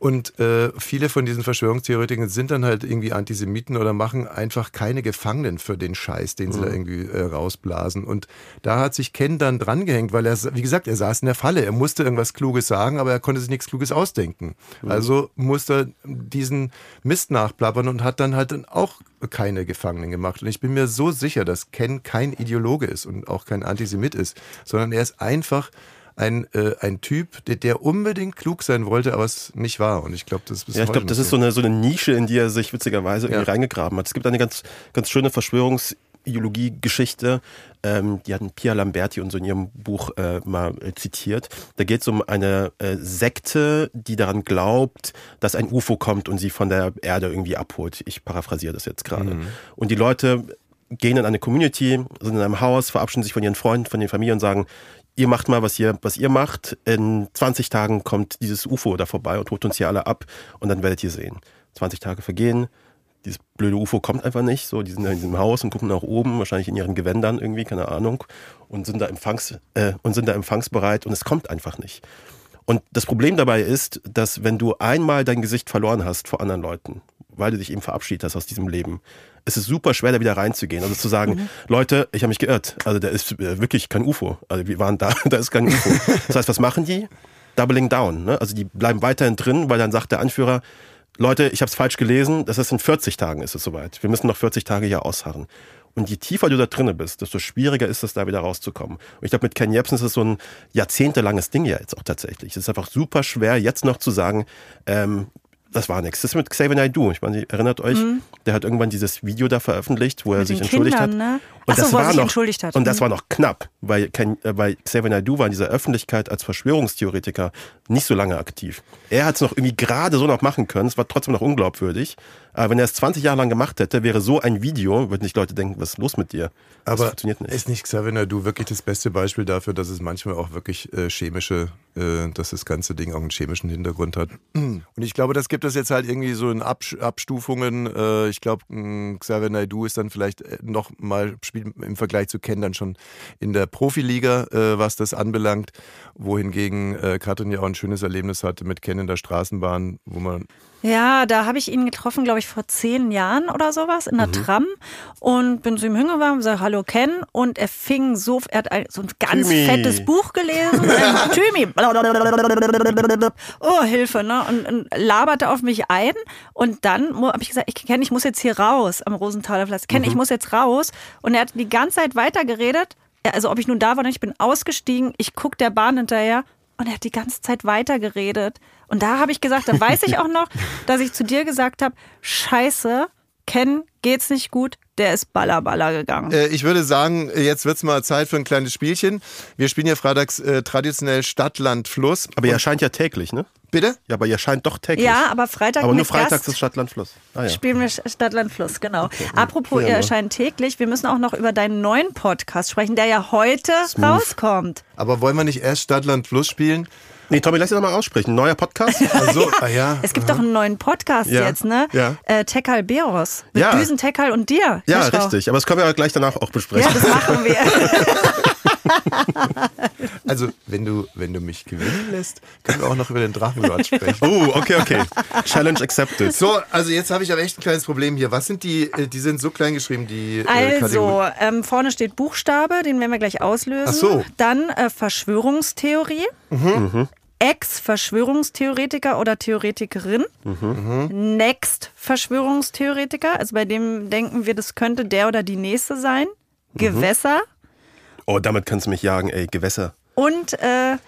Und äh, viele von diesen Verschwörungstheoretikern sind dann halt irgendwie Antisemiten oder machen einfach keine Gefangenen für den Scheiß, den sie da irgendwie äh, rausblasen. Und da hat sich Ken dann drangehängt, weil er, wie gesagt, er saß in der Falle. Er musste irgendwas Kluges sagen, aber er konnte sich nichts Kluges ausdenken. Also musste er diesen Mist nachplappern und hat dann halt dann auch keine Gefangenen gemacht. Und ich bin mir so sicher, dass Ken kein Ideologe ist und auch kein Antisemit ist, sondern er ist einfach ein, äh, ein Typ, der, der unbedingt klug sein wollte, aber es nicht war. Und ich glaube, das ist bis Ja, ich glaube, das ist so eine, so eine Nische, in die er sich witzigerweise irgendwie Ja. reingegraben hat. Es gibt eine ganz, ganz schöne Verschwörungsideologie-Geschichte, ähm, die hatten Pia Lamberti und so in ihrem Buch äh, mal äh, zitiert. Da geht es um eine äh, Sekte, die daran glaubt, dass ein UFO kommt und sie von der Erde irgendwie abholt. Ich paraphrasiere das jetzt gerade. Und die Leute gehen in eine Community, sind in einem Haus, verabschieden sich von ihren Freunden, von den Familien und sagen, ihr macht mal, was ihr, was ihr macht. In 20 Tagen kommt dieses UFO da vorbei und holt uns hier alle ab und dann werdet ihr sehen. 20 Tage vergehen, dieses blöde UFO kommt einfach nicht. So, die sind in diesem Haus und gucken nach oben, wahrscheinlich in ihren Gewändern irgendwie, keine Ahnung, und sind da empfangs, äh, und sind da empfangsbereit und es kommt einfach nicht. Und das Problem dabei ist, dass wenn du einmal dein Gesicht verloren hast vor anderen Leuten, weil du dich eben verabschiedet hast aus diesem Leben, es ist super schwer, da wieder reinzugehen. Also zu sagen, Leute, ich habe mich geirrt. Also da ist äh, wirklich kein UFO. Also wir waren da, da ist kein UFO. Das heißt, was machen die? Doubling down. Ne? Also die bleiben weiterhin drin, weil dann sagt der Anführer, Leute, ich habe es falsch gelesen, das ist in 40 Tagen ist es soweit. Wir müssen noch 40 Tage hier ausharren. Und je tiefer du da drinnen bist, desto schwieriger ist es, da wieder rauszukommen. Und ich glaube, mit Ken Jebsen ist es so ein jahrzehntelanges Ding ja jetzt auch tatsächlich. Es ist einfach super schwer, jetzt noch zu sagen, ähm, das war nichts. Das ist mit Xavier Naidoo. Ich meine, ihr erinnert euch, der hat irgendwann dieses Video da veröffentlicht, wo er Mit sich den entschuldigt Kindern, hat. ne? Und Ach so, das war sich noch, entschuldigt hat. Und das Mhm. war noch knapp, weil, Ken, äh, weil Xavier Naidoo war in dieser Öffentlichkeit als Verschwörungstheoretiker nicht so lange aktiv. Er hat es noch irgendwie gerade so noch machen können. Es war trotzdem noch unglaubwürdig. Aber wenn er es 20 Jahre lang gemacht hätte, wäre so ein Video, würden nicht Leute denken, was ist los mit dir? Das Aber funktioniert nicht. ist nicht Xavier Naidu wirklich das beste Beispiel dafür, dass es manchmal auch wirklich äh, chemische, äh, dass das ganze Ding auch einen chemischen Hintergrund hat? Und ich glaube, das gibt es jetzt halt irgendwie so in Abstufungen. Äh, ich glaube, Xavier Naidu ist dann vielleicht äh, noch mal spielt im Vergleich zu Ken dann schon in der Profiliga, äh, was das anbelangt, wohingegen äh, Katrin ja auch ein schönes Erlebnis hatte mit Ken in der Straßenbahn, wo man Ja, da habe ich ihn getroffen, glaube ich, vor zehn Jahren oder sowas in der Mhm. Tram und bin zu ihm hingegangen und sage, hallo Ken. Und er fing so, er hat ein, so ein ganz Thymi. fettes Buch gelesen, äh, Thymi, oh Hilfe, ne, und, und laberte auf mich ein. Und dann habe ich gesagt, ich Ken, ich muss jetzt hier raus am Rosenthaler Platz, Ken, Mhm. ich muss jetzt raus. Und er hat die ganze Zeit weitergeredet, also ob ich nun da war oder nicht, ich bin ausgestiegen, ich guck der Bahn hinterher und er hat die ganze Zeit weitergeredet. Und da habe ich gesagt, da weiß ich auch noch, dass ich zu dir gesagt habe, scheiße, Ken, geht's nicht gut, der ist ballerballer gegangen. Äh, ich würde sagen, jetzt wird's mal Zeit für ein kleines Spielchen. Wir spielen ja freitags äh, traditionell Stadt, Land, Fluss. Aber ihr erscheint ja täglich, ne? Bitte? Ja, aber ihr erscheint doch täglich. ja, aber Freitag aber nur freitags ist Stadtland Fluss. Ah, ja. spielen wir Stadtland Fluss, genau. Apropos, Ja, ihr erscheint täglich. Wir müssen auch noch über deinen neuen Podcast sprechen, der ja heute rauskommt. Aber wollen wir nicht erst Stadt, Land, Fluss spielen? Nee, Tommy, lass dich doch mal aussprechen. Neuer Podcast? Also, ah ja. Es gibt doch einen neuen Podcast Ja, jetzt, ne? ja. Äh, Tekal Beros. Mit Ja. Düsen Tekal und dir. ja, richtig. Aber das können wir ja gleich danach auch Ja, besprechen. das machen wir. Also, wenn du, wenn du mich gewinnen lässt, können wir auch noch über den Drachenlord sprechen. Oh, okay, okay. Challenge accepted. So, also jetzt habe ich aber echt ein kleines Problem hier. Was sind die, äh, die sind so klein geschrieben, die äh, Also, Kategorien? ähm, vorne steht Buchstabe, den werden wir gleich auslösen. Ach so. Dann äh, Verschwörungstheorie. Ex-Verschwörungstheoretiker oder Theoretikerin. Next-Verschwörungstheoretiker. Also bei dem denken wir, das könnte der oder die nächste sein. Gewässer. Oh, damit kannst du mich jagen, ey. Gewässer. Und äh,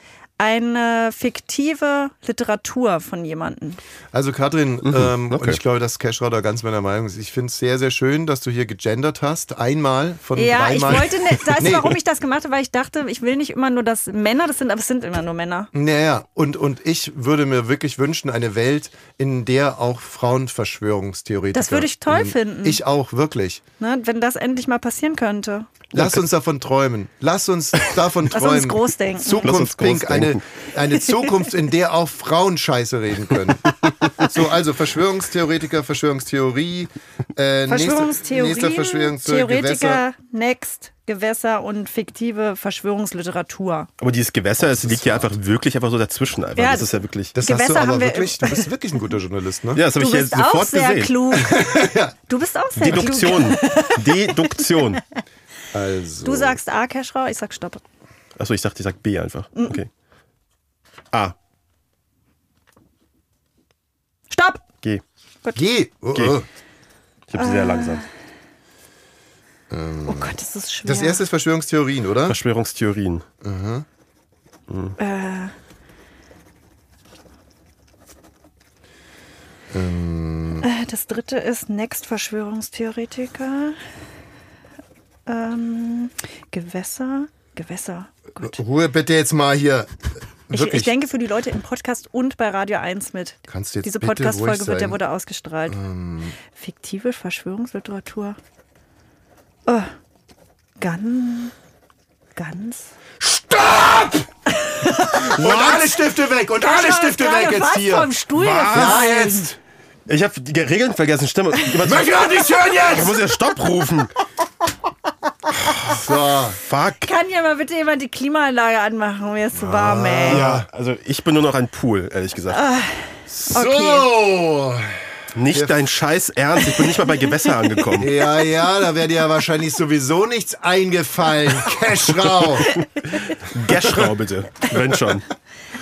eine fiktive Literatur von jemandem. Also Katrin, ähm, und okay. ich glaube, dass Cashrow da ganz meiner Meinung ist. Ich finde es sehr, sehr schön, dass du hier gegendert hast. Einmal von Ja, ich dreimal. wollte, ne, das ist, Nee. warum ich das gemacht habe, weil ich dachte, ich will nicht immer nur, dass Männer das sind, aber es sind immer nur Männer. Naja, und, und ich würde mir wirklich wünschen, eine Welt, in der auch Frauen Verschwörungstheoretiker. Das würde ich toll in- finden. Ich auch, wirklich. Ne, wenn das endlich mal passieren könnte. Lass uns davon träumen. Lass uns davon Lass träumen. uns groß denken. Lass Zukunft uns groß Pink, eine, eine Zukunft, in der auch Frauen Scheiße reden können. So, also Verschwörungstheoretiker, Verschwörungstheorie, äh, Verschwörungstheorie, nächster, nächster Verschwörungstheorie, Gewässer. Theoretiker, Next, Gewässer und fiktive Verschwörungsliteratur. Aber dieses Gewässer, es liegt ja einfach wirklich einfach so dazwischen. Einfach. Ja, das ist ja wirklich. Das hast Gewässer du aber haben wir- wirklich, du bist wirklich ein guter Journalist, ne? ja, das habe Du ich jetzt bist auch sofort sehr gesehen. klug. Du bist auch sehr klug. Deduktion. Deduktion. Also. Du sagst A, Keschrau, ich sag Stopp. Achso, ich dachte, ich sag B einfach. Mhm. Okay. A. Stopp! G. Geh. Oh, Geh. oh. Ich habe sehr langsam. Oh Gott, das ist schwer. Das erste ist Verschwörungstheorien, oder? Verschwörungstheorien. Äh, äh, das dritte ist Next Verschwörungstheoretiker. Ähm, Gewässer. Gewässer. Gut. Ruhe bitte jetzt mal hier. Ich, Wirklich. ich denke für die Leute im Podcast und bei Radio 1 mit. Kannst du jetzt Diese Podcast-Folge wird, der sein? wurde ausgestrahlt. Fiktive Verschwörungsliteratur. Oh. Ganz. Ganz. und alle Stifte weg und alle Stifte weg jetzt hier. vom Stuhl Ja, gefallen. jetzt. Ich habe die Regeln vergessen. Stimmt. Jemand- Möchte ich nicht hören Ich jetzt. muss ja Stopp rufen. So. Fuck. Kann ja mal bitte jemand die Klimaanlage anmachen? Mir ist zu warm, ey. Ja, also ich bin nur noch ein Pool, ehrlich gesagt. So. Nicht dein Scheiß Ernst. Ich bin nicht mal bei Gewässer angekommen. Ja, ja, da wäre dir ja wahrscheinlich sowieso nichts eingefallen. Cashrow. Geschrau bitte. Wenn schon.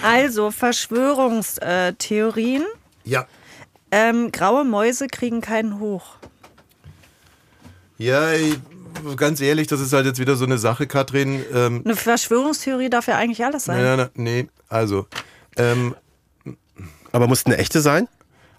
Also, Verschwörungstheorien. Ja. Ähm, graue Mäuse kriegen keinen hoch. Ja, ich- ganz ehrlich, das ist halt jetzt wieder so eine Sache, Katrin. Ähm, Eine Verschwörungstheorie darf ja eigentlich alles sein. na, na, nee, also. Ähm, Aber muss eine echte sein?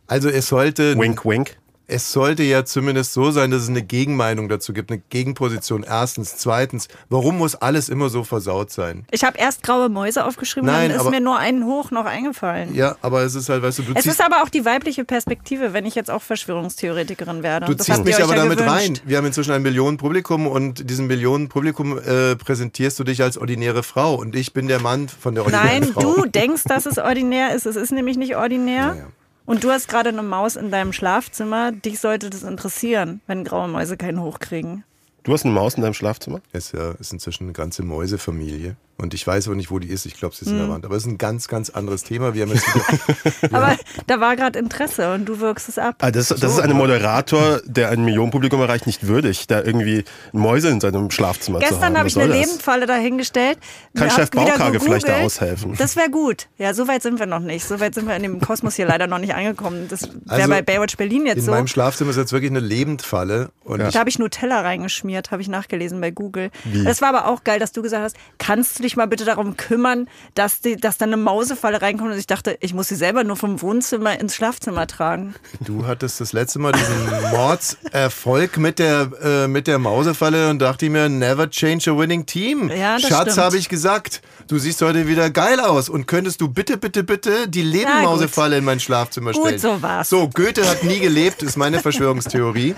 also es sollte. Wink, wink. Es sollte ja zumindest so sein, dass es eine Gegenmeinung dazu gibt, eine Gegenposition. Erstens. Zweitens, warum muss alles immer so versaut sein? Ich habe erst graue Mäuse aufgeschrieben, Nein, dann ist aber- mir nur ein hoch noch eingefallen. Ja, aber es ist halt, weißt du, du Es ist aber auch die weibliche Perspektive, wenn ich jetzt auch Verschwörungstheoretikerin werde. du Das ziehst mich aber ja damit gewünscht. rein. Wir haben inzwischen ein Millionenpublikum und diesem Millionenpublikum äh, präsentierst du dich als ordinäre Frau und ich bin der Mann von der ordinären Nein, Frau. du denkst, dass es ordinär ist. Es ist nämlich nicht ordinär. ja. Und du hast gerade eine Maus in deinem Schlafzimmer. Dich sollte das interessieren, wenn graue Mäuse keinen hochkriegen. Du hast eine Maus in deinem Schlafzimmer? Es ist ja ist inzwischen eine ganze Mäusefamilie. Und ich weiß auch nicht, wo die ist. Ich glaube, sie ist in Hm. der Wand. Aber es ist ein ganz, ganz anderes Thema. Wir haben jetzt wieder, Aber da war gerade Interesse und du wirkst es ab. Ah, das, das ist ein Moderator, der ein Millionenpublikum erreicht, nicht würdig, da irgendwie Mäuse in seinem Schlafzimmer zu haben. Gestern habe ich eine? Lebendfalle dahingestellt. Kann Chef Baukage vielleicht da aushelfen? Das wäre gut. Ja, so weit sind wir noch nicht. So weit sind wir in dem Kosmos hier leider noch nicht angekommen. Das wäre Also, bei Baywatch Berlin jetzt in so. meinem Schlafzimmer ist jetzt wirklich eine Lebendfalle. Und Da ich, habe ich Nutella reingeschmiert, habe ich nachgelesen bei Google. Das war aber auch geil, dass du gesagt hast, kannst du dich mal bitte darum kümmern, dass, die, dass da eine Mausefalle reinkommt. Und ich dachte, ich muss sie selber nur vom Wohnzimmer ins Schlafzimmer tragen. du hattest das letzte Mal diesen Mordserfolg mit der, äh, mit der Mausefalle und dachte ich mir, never change a winning team. Ja, Schatz, habe ich gesagt. Du siehst heute wieder geil aus. Und könntest du bitte, bitte, bitte die Lebendmausefalle in mein Schlafzimmer Gut, stellen? so war's. So, Goethe hat nie gelebt, ist meine Verschwörungstheorie.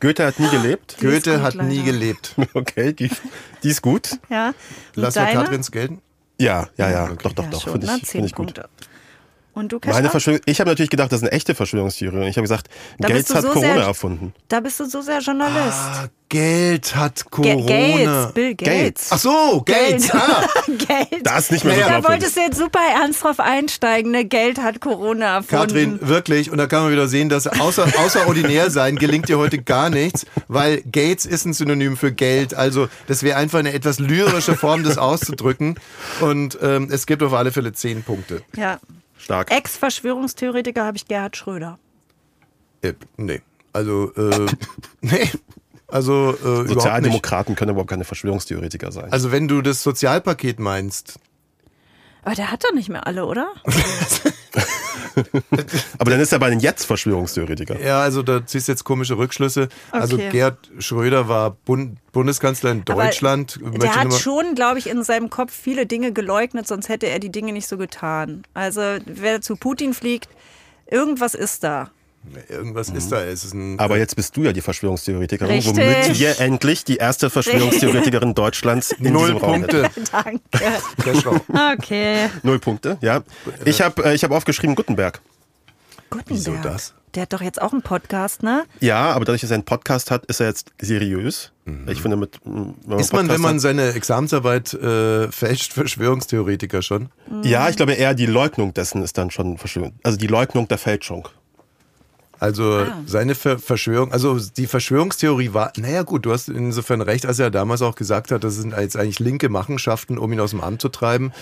Goethe hat nie gelebt. Die Goethe gut, hat nie leider. gelebt. Okay, die, die ist gut. Ja. Und Lass mal deine? Katrins gelten. Ja, ja, ja. Doch, doch, Ja, doch. Finde ich, zehn find ich gut. Punkte. Und du, Meine Kaspar? Verschwörung, ich habe natürlich gedacht, das ist eine echte Verschwörungstheorie. Und Ich habe gesagt, Da Gates du hat so Corona sehr- erfunden. Da bist du so sehr Journalist. Ah, Geld hat Ge Corona. Gates, Bill Gates. Gates. Ach so, Gates. Geld. Ah. Geld. Das ist nicht mehr so Da wolltest du jetzt super ernst drauf einsteigen. Ne? Geld hat Corona erfunden. Katrin, wirklich, und da kann man wieder sehen, dass außer, außerordinär sein gelingt dir heute gar nichts, weil Gates ist ein Synonym für Geld. Also das wäre einfach eine etwas lyrische Form, das auszudrücken. Und ähm, es gibt auf alle Fälle zehn Punkte. Ja. Stark. Ex-Verschwörungstheoretiker habe ich Gerhard Schröder. Äh, nee, also, äh, nee, also äh. Sozialdemokraten können überhaupt keine Verschwörungstheoretiker sein. Also wenn du das Sozialpaket meinst, Aber der hat doch nicht mehr alle, oder? Aber dann ist er bei den jetzt Verschwörungstheoretiker. Ja, also da ziehst du jetzt komische Rückschlüsse. Also Okay. Gerhard Schröder war Bund Bundeskanzler in Aber Deutschland. Möchte Der hat schon, glaube ich, in seinem Kopf viele Dinge geleugnet, sonst hätte er die Dinge nicht so getan. Also wer zu Putin fliegt, irgendwas ist da. Irgendwas ist da. Es ist ein, Aber jetzt bist du ja die Verschwörungstheoretikerin, Richtig. womit wir endlich die erste Verschwörungstheoretikerin Deutschlands in null diesem Raum. Punkte. Danke. Okay. Null Punkte, ja. Ich habe äh, ich hab aufgeschrieben Gutenberg. Gutenberg. Wieso das? Der hat doch jetzt auch einen Podcast, ne? Ja, aber dadurch, dass er einen Podcast hat, ist er jetzt seriös. Ich finde, mit, wenn man Ist man, Podcast wenn man hat- seine Examensarbeit äh, fälscht, Verschwörungstheoretiker schon? Ja, ich glaube eher die Leugnung dessen ist dann schon Verschwörung. Also die Leugnung der Fälschung. Also Ah. seine Ver Verschwörung, also die Verschwörungstheorie war, naja gut, du hast insofern recht, als er damals auch gesagt hat, das sind jetzt eigentlich linke Machenschaften, um ihn aus dem Amt zu treiben.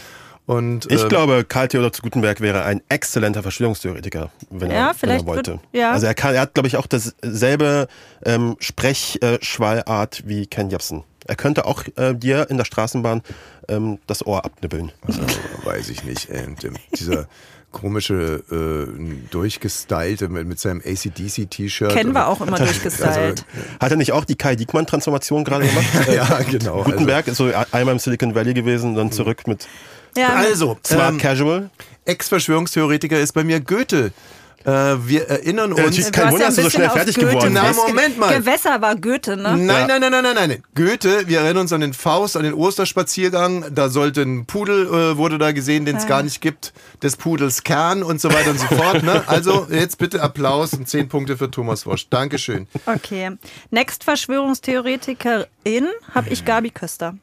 Und Ich ähm, glaube, Karl Theodor zu Gutenberg wäre ein exzellenter Verschwörungstheoretiker, wenn er, Ja, wenn vielleicht er wollte. wird- ja. Also er, kann, er hat, glaube ich, auch dasselbe ähm, Sprechschwallart wie Ken Jebsen. Er könnte auch äh, dir in der Straßenbahn ähm, das Ohr abnibbeln. also, weiß ich nicht, ähm, dieser komische, äh, durchgestylte mit, mit seinem ACDC-T-Shirt. Kennen wir und- auch immer durchgestylt. Hat er nicht auch die Kai Diekmann-Transformation gerade gemacht? Äh, ja, genau. Also, Gutenberg ist so einmal im Silicon Valley gewesen, dann zurück mit ja, also Smart ähm, Casual. Ex-Verschwörungstheoretiker ist bei mir Goethe. Äh, wir erinnern Ja, uns. du kein hast Wunder, ja dass du so schnell fertig Goethe geworden Na, bist. Moment mal. Gewässer war Goethe, ne? Nein, nein, nein, nein, nein, nein. Goethe, wir erinnern uns an den Faust, an den Osterspaziergang. Da sollte ein Pudel, äh, wurde da gesehen, den es gar nicht gibt. Des Pudels Kern und so weiter und so fort. Ne? Also jetzt bitte Applaus und 10 Punkte für Thomas Wosch. Dankeschön. Okay. Next Verschwörungstheoretikerin habe ich Gabi Köster.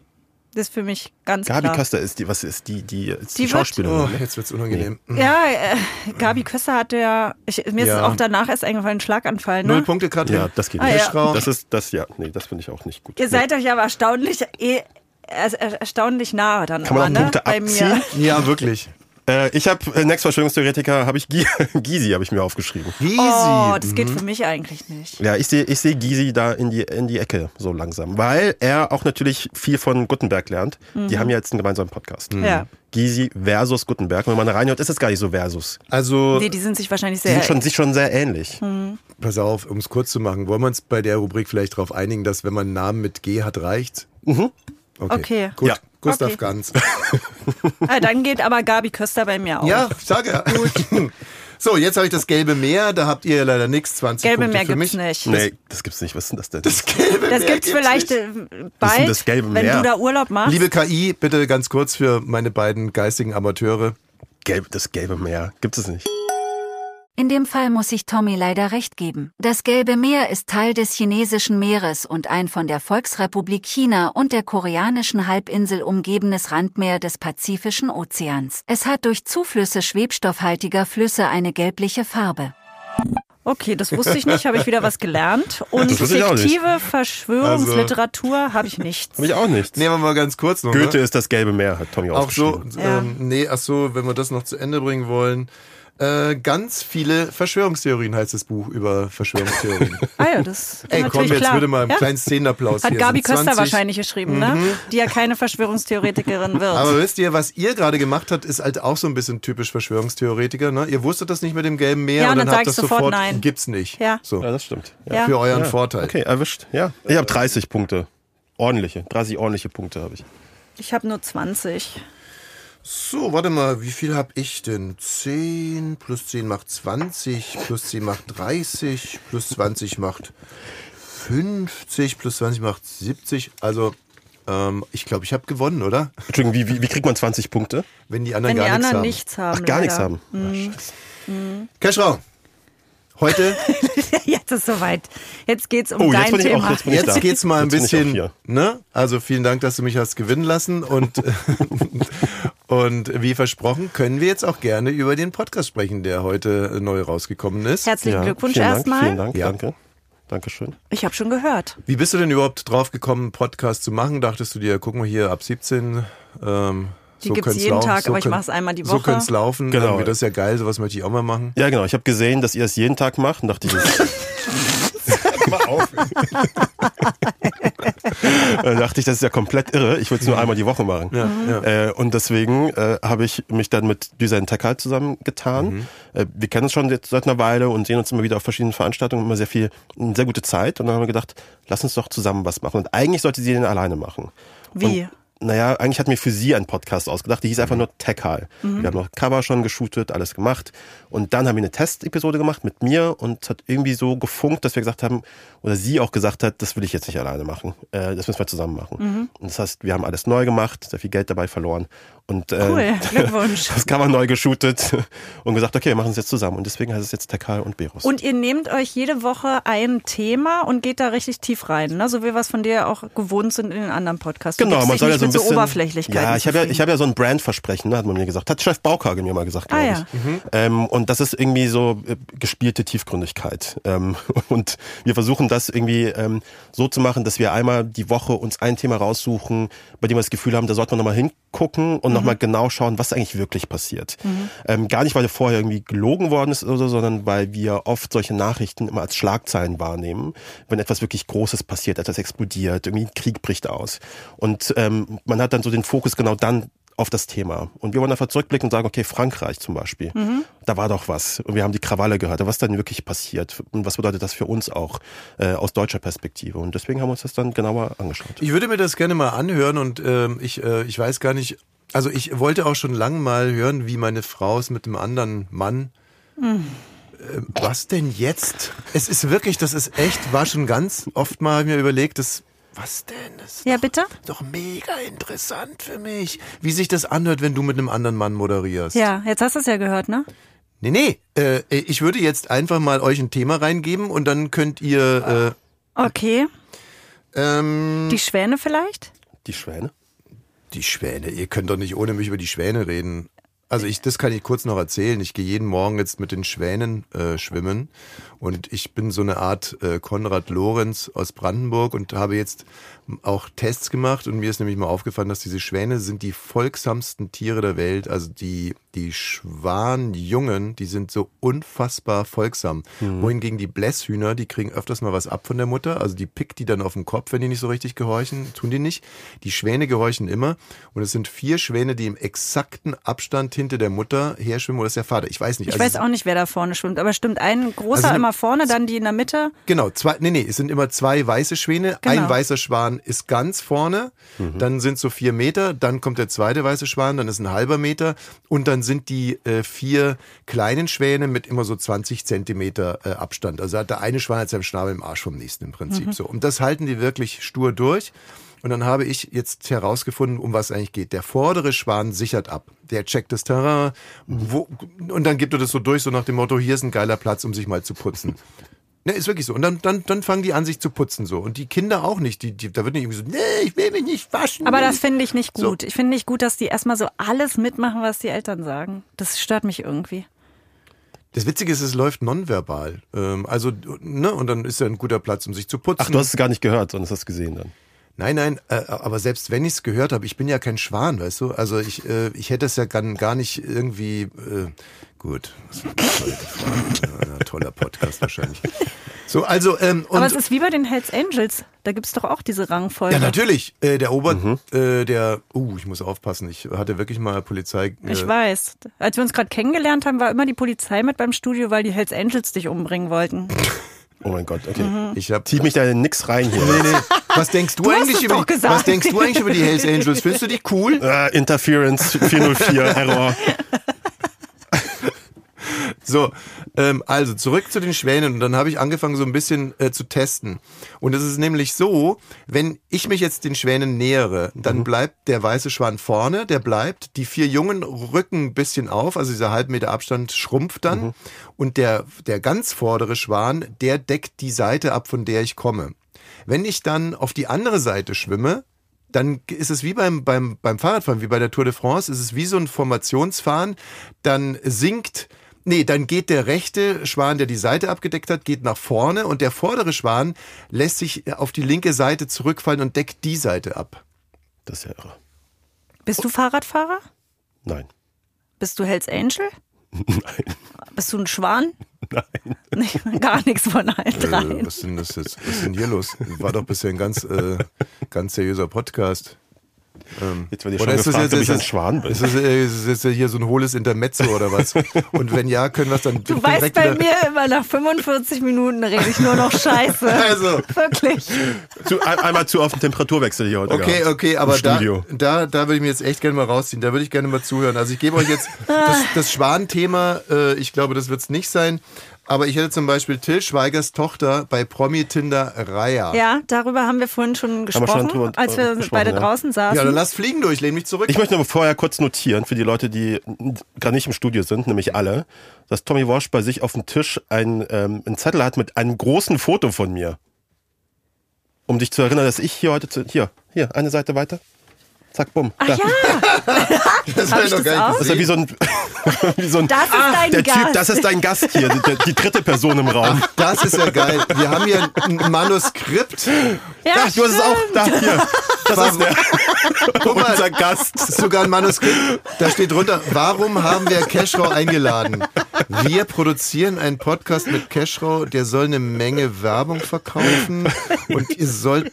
Das ist für mich ganz Gabi klar. Köster ist die, was ist die, die, ist die, Die wird- Schauspielerin. Oh, ne? jetzt wird's unangenehm. Ja, äh, Gabi Köster hatte ja, ich, mir ist Ja. es auch danach erst eingefallen, ein Schlaganfall, ne? Null Punkte, Katrin. Ja, das geht Ah, nicht. ja. Das ist das, ja, nee, das finde ich auch nicht gut. Ihr seid euch aber erstaunlich, eh, er- er- erstaunlich nahe dann Kann man auch ne? Punkte Bei abziehen? mir. Ja, wirklich. Äh, ich habe äh, Next Verschwörungstheoretiker habe ich Gi- Gysi habe ich mir aufgeschrieben. Easy. Oh, das geht für mich eigentlich nicht. Ja, ich sehe ich sehe Gysi da in die in die Ecke so langsam, weil er auch natürlich viel von Gutenberg lernt. Die haben ja jetzt einen gemeinsamen Podcast. Ja. Gysi versus Gutenberg. Wenn man da reinhört, ist es gar nicht so versus. Also, Nee, die sind sich wahrscheinlich Die sehr. sind schon, sich schon sehr ähnlich. pass auf, um es kurz zu machen. Wollen wir uns bei der Rubrik vielleicht darauf einigen, dass wenn man einen Namen mit G hat, reicht? Okay. Okay. Gut. Ja. Gustav Okay. Ganz. Ah, dann geht aber Gabi Köster bei mir auch. Ja, ich sag ja. So, jetzt habe ich das gelbe Meer, da habt ihr leider nichts, 20 Gelbe Punkte Meer für gibt's mich. nicht. Nee, das gibt's nicht. Was ist denn das denn? Das gelbe Das Meer gibt's vielleicht nicht. äh, bald, das gelbe wenn Meer? du da Urlaub machst. Liebe KI, bitte ganz kurz für meine beiden geistigen Amateure. Gelb, das gelbe Meer. Gibt es nicht. In dem Fall muss ich Tommy leider recht geben. Das Gelbe Meer ist Teil des chinesischen Meeres und ein von der Volksrepublik China und der koreanischen Halbinsel umgebenes Randmeer des Pazifischen Ozeans. Es hat durch Zuflüsse schwebstoffhaltiger Flüsse eine gelbliche Farbe. Okay, das wusste ich nicht, habe ich wieder was gelernt. Und fiktive Verschwörungsliteratur habe ich nichts. Habe ich auch nicht. Nehmen wir mal ganz kurz noch. Goethe ne? ist das gelbe Meer, hat Tommy Auch so, aufgeschrieben. Ja. ähm, nee, ach so, wenn wir das noch zu Ende bringen wollen. Äh, ganz viele Verschwörungstheorien heißt das Buch über Verschwörungstheorien. Ah ja, das ist Ey, komm, jetzt klar. würde mal einen ja? kleinen Szenenapplaus Hat hier. Gabi Köster 20. wahrscheinlich geschrieben, ne? Die ja keine Verschwörungstheoretikerin wird. Aber wisst ihr, was ihr gerade gemacht habt, ist halt auch so ein bisschen typisch Verschwörungstheoretiker. Ne? Ihr wusstet das nicht mit dem gelben Meer Ja, und und dann, dann habt sag das ich sofort sofort, nein. gibt's nicht. Ja. So, Ja, das stimmt. Ja. Ja. für euren Ja. Vorteil. Okay, erwischt. Ja. Ich habe 30 Punkte. Ordentliche. 30 ordentliche Punkte habe ich. Ich habe nur 20. So, warte mal, wie viel habe ich denn? 10 plus 10 macht 20, plus 10 macht 30, plus 20 macht 50, plus 20 macht 70. Also, ähm, ich glaube, ich habe gewonnen, oder? Entschuldigung, wie, wie, wie kriegt man 20 Punkte? Wenn die anderen Wenn die gar nichts anderen haben. nichts haben. Ach, gar nichts leider. haben. Ach, scheiße. Keschrau, heute, Jetzt ist soweit. Jetzt geht's um Oh, dein Thema. auch. Jetzt jetzt geht's mal ein Jetzt bisschen, ne? Also vielen Dank, dass du mich hast gewinnen lassen und und wie versprochen können wir jetzt auch gerne über den Podcast sprechen, der heute neu rausgekommen ist. Herzlichen Ja, Glückwunsch vielen Dank, erstmal. Vielen Dank, Ja. danke. Dankeschön. Ich habe schon gehört. Wie bist du denn überhaupt drauf gekommen, einen Podcast zu machen? Dachtest du dir, guck mal hier ab 17, ähm, Die so gibt's können's jeden lau- Tag, so aber ich könnt- mach's einmal die So Woche. könnte es laufen. Genau. Irgendwie, das ist ja geil, sowas möchte ich auch mal machen. Ja, genau. Ich habe gesehen, dass ihr es jeden Tag macht und dachte ich, mal auf. da dachte ich, das ist ja komplett irre. Ich will es nur einmal die Woche machen. Ja, ja. Äh, und deswegen äh, habe ich mich dann mit Düsen Tekal zusammengetan. Mhm. Äh, wir kennen uns schon jetzt seit einer Weile und sehen uns immer wieder auf verschiedenen Veranstaltungen, immer sehr viel, eine sehr gute Zeit. Und dann haben wir gedacht, lass uns doch zusammen was machen. Und eigentlich sollte sie den alleine machen. Wie? Und, naja, eigentlich hatten wir für sie einen Podcast ausgedacht, die hieß einfach nur Techal. Wir haben noch Cover schon geshootet, alles gemacht. Und dann haben wir eine Testepisode gemacht mit mir und es hat irgendwie so gefunkt, dass wir gesagt haben, oder sie auch gesagt hat, das will ich jetzt nicht alleine machen. Äh, das müssen wir zusammen machen. Und das heißt, wir haben alles neu gemacht, sehr viel Geld dabei verloren. Und äh, Cool, Glückwunsch. das Cover neu geshootet und gesagt, okay, wir machen es jetzt zusammen. Und deswegen heißt es jetzt Techal und Berus. Und ihr nehmt euch jede Woche ein Thema und geht da richtig tief rein, ne? so wie wir es von dir auch gewohnt sind in den anderen Podcasts. Du Genau, man soll ja so ein mit so bisschen. Oberflächlichkeiten Ja, ich habe ja, ich habe ja so ein Brandversprechen, ne, hat man mir gesagt. Hat Chef Baukage mir mal gesagt, Ah, glaube ja. ich. Ähm, und das ist irgendwie so äh, gespielte Tiefgründigkeit. Ähm, und wir versuchen das irgendwie ähm, so zu machen, dass wir einmal die Woche uns ein Thema raussuchen, bei dem wir das Gefühl haben, da sollte man nochmal hingucken und nochmal genau schauen, was eigentlich wirklich passiert. Ähm, gar nicht, weil vorher irgendwie gelogen worden ist oder so, sondern weil wir oft solche Nachrichten immer als Schlagzeilen wahrnehmen, wenn etwas wirklich Großes passiert, etwas explodiert, irgendwie ein Krieg bricht aus. Und ähm, man hat dann so den Fokus genau dann auf das Thema. Und wir wollen einfach zurückblicken und sagen, okay, Frankreich zum Beispiel, da war doch was. Und wir haben die Krawalle gehört. Was dann wirklich passiert? Und was bedeutet das für uns auch äh, aus deutscher Perspektive? Und deswegen haben wir uns das dann genauer angeschaut. Ich würde mir das gerne mal anhören und ähm, ich, äh, ich weiß gar nicht, also ich wollte auch schon lange mal hören, wie meine Frau es mit einem anderen Mann. Hm. Äh, was denn jetzt? Es ist wirklich, das ist echt, war schon ganz oft mal mir überlegt, das, was denn? Das ist Ja, bitte? doch mega interessant für mich, wie sich das anhört, wenn du mit einem anderen Mann moderierst. Ja, jetzt hast du es ja gehört, ne? Nee, nee, äh, ich würde jetzt einfach mal euch ein Thema reingeben und dann könnt ihr, Okay. äh, ähm, Die Schwäne vielleicht? Die Schwäne? Die Schwäne, ihr könnt doch nicht ohne mich über die Schwäne reden. Also ich, das kann ich kurz noch erzählen. Ich gehe jeden Morgen jetzt mit den Schwänen äh, schwimmen und ich bin so eine Art äh, Konrad Lorenz aus Brandenburg und habe jetzt auch Tests gemacht und mir ist nämlich mal aufgefallen, dass diese Schwäne sind die folgsamsten Tiere der Welt. Also die die Schwanjungen, die sind so unfassbar folgsam. Wohingegen die Blässhühner, die kriegen öfters mal was ab von der Mutter. Also die pickt die dann auf den Kopf, wenn die nicht so richtig gehorchen. Tun die nicht. Die Schwäne gehorchen immer. Und es sind vier Schwäne, die im exakten Abstand hinter der Mutter herschwimmen. Oder ist der Vater? Ich weiß nicht. Ich Also weiß auch nicht, wer da vorne schwimmt, aber stimmt ein großer Also- immer vorne, dann die in der Mitte. Genau, zwei, nee, nee, es sind immer zwei weiße Schwäne. Genau. Ein weißer Schwan ist ganz vorne, dann sind so vier Meter, dann kommt der zweite weiße Schwan, dann ist ein halber Meter und dann sind die äh, vier kleinen Schwäne mit immer so 20 Zentimeter äh, Abstand. Also hat der eine Schwan hat seinen Schnabel im Arsch vom nächsten im Prinzip so. Und das halten die wirklich stur durch. Und dann habe ich jetzt herausgefunden, um was es eigentlich geht. Der vordere Schwan sichert ab. Der checkt das Terrain. Wo, und dann gibt er das so durch, so nach dem Motto, hier ist ein geiler Platz, um sich mal zu putzen. Ne, ist wirklich so. Und dann, dann, dann fangen die an, sich zu putzen so. Und die Kinder auch nicht. Die, die, da wird nicht irgendwie so, nee, ich will mich nicht waschen. Aber das finde ich nicht So. gut. Ich finde nicht gut, dass die erstmal so alles mitmachen, was die Eltern sagen. Das stört mich irgendwie. Das Witzige ist, es läuft nonverbal. Ähm, also, ne, und dann ist ja ein guter Platz, um sich zu putzen. Ach, du hast es gar nicht gehört, sondern hast es gesehen dann. Nein, nein, äh, aber selbst wenn ich es gehört habe, ich bin ja kein Schwan, weißt du? Also ich, äh, ich hätte es ja gar, gar nicht irgendwie äh, gut. Das war eine tolle Frage. Ja, toller Podcast wahrscheinlich. So, also ähm, und Aber es ist wie bei den Hells Angels. Da gibt's doch auch diese Rangfolge. ja natürlich. Äh, der Ober, äh, der, uh, ich muss aufpassen. Ich hatte wirklich mal Polizei. Äh, Ich weiß. Als wir uns gerade kennengelernt haben, war immer die Polizei mit beim Studio, weil die Hells Angels dich umbringen wollten. Oh mein Gott, okay. Ich habe Zieh mich da in nix rein hier. Nee, nee. Was denkst du, Du eigentlich über die, gesagt. Was denkst du eigentlich über die Hells Angels? Findest du die cool? Äh, Interference 404, Error. So, ähm, also zurück zu den Schwänen und dann habe ich angefangen so ein bisschen äh, zu testen. Und es ist nämlich so, wenn ich mich jetzt den Schwänen nähere, dann bleibt der weiße Schwan vorne, der bleibt, die vier Jungen rücken ein bisschen auf, also dieser halben Meter Abstand schrumpft dann. Und der, der ganz vordere Schwan, der deckt die Seite ab, von der ich komme. Wenn ich dann auf die andere Seite schwimme, dann ist es wie beim, beim, beim Fahrradfahren, wie bei der Tour de France, ist es wie so ein Formationsfahren, dann sinkt, nee, dann geht der rechte Schwan, der die Seite abgedeckt hat, geht nach vorne und der vordere Schwan lässt sich auf die linke Seite zurückfallen und deckt die Seite ab. Das ist ja irre. Bist du Fahrradfahrer? Nein. Bist du Hells Angel? Nein. Bist du ein Schwan? Nein. Nee, gar nichts von allen Äh, dreien. was ist denn das jetzt? Was ist denn hier los? War doch bisher ein ganz, äh, ganz seriöser Podcast. Ähm, Jetzt werde ich oder schon ist das gefragt, jetzt, ob ich ein das- Schwan bin. Ist das, äh, ist das jetzt hier so ein hohles Intermezzo oder was? Und wenn ja, können wir es dann Du weißt bei wieder... mir immer nach 45 Minuten rede ich nur noch Scheiße. Also, Wirklich. Zu, ein, einmal zu auf den Temperaturwechsel hier heute. okay, gehabt. okay, aber da, da, da würde ich mir jetzt echt gerne mal rausziehen. Da würde ich gerne mal zuhören. Also ich gebe euch jetzt das, das Schwan-Thema. Äh, ich glaube, das wird es nicht sein. Aber ich hätte zum Beispiel Till Schweigers Tochter bei Promi Tinder Raya. Ja, darüber haben wir vorhin schon wir schon gesprochen, drüber- als wir beide ja. draußen saßen. Ja, dann lass fliegen durch, lehn mich zurück. Ich möchte aber vorher kurz notieren für die Leute, die gerade nicht im Studio sind, nämlich alle, dass Tommy Walsh bei sich auf dem Tisch ein, ähm, einen Zettel hat mit einem großen Foto von mir. Um dich zu erinnern, dass ich hier heute zu, hier, hier, eine Seite weiter. Zack, bumm. Ach da. ja, das ich ich noch das gar auch? nicht Das ist ja wie so ein, wie so ein das ist dein der Gast. Typ, das ist dein Gast hier, die, die dritte Person im Raum. Das ist ja geil. Wir haben hier ein Manuskript. ja, Da, du hast es auch, da, hier. Das ist der, Guck mal, unser Gast. ist sogar ein Manuskript. Da steht drunter, warum haben wir Cashrow eingeladen? Wir produzieren einen Podcast mit Cashrow, der soll eine Menge Werbung verkaufen. Und ihr sollt,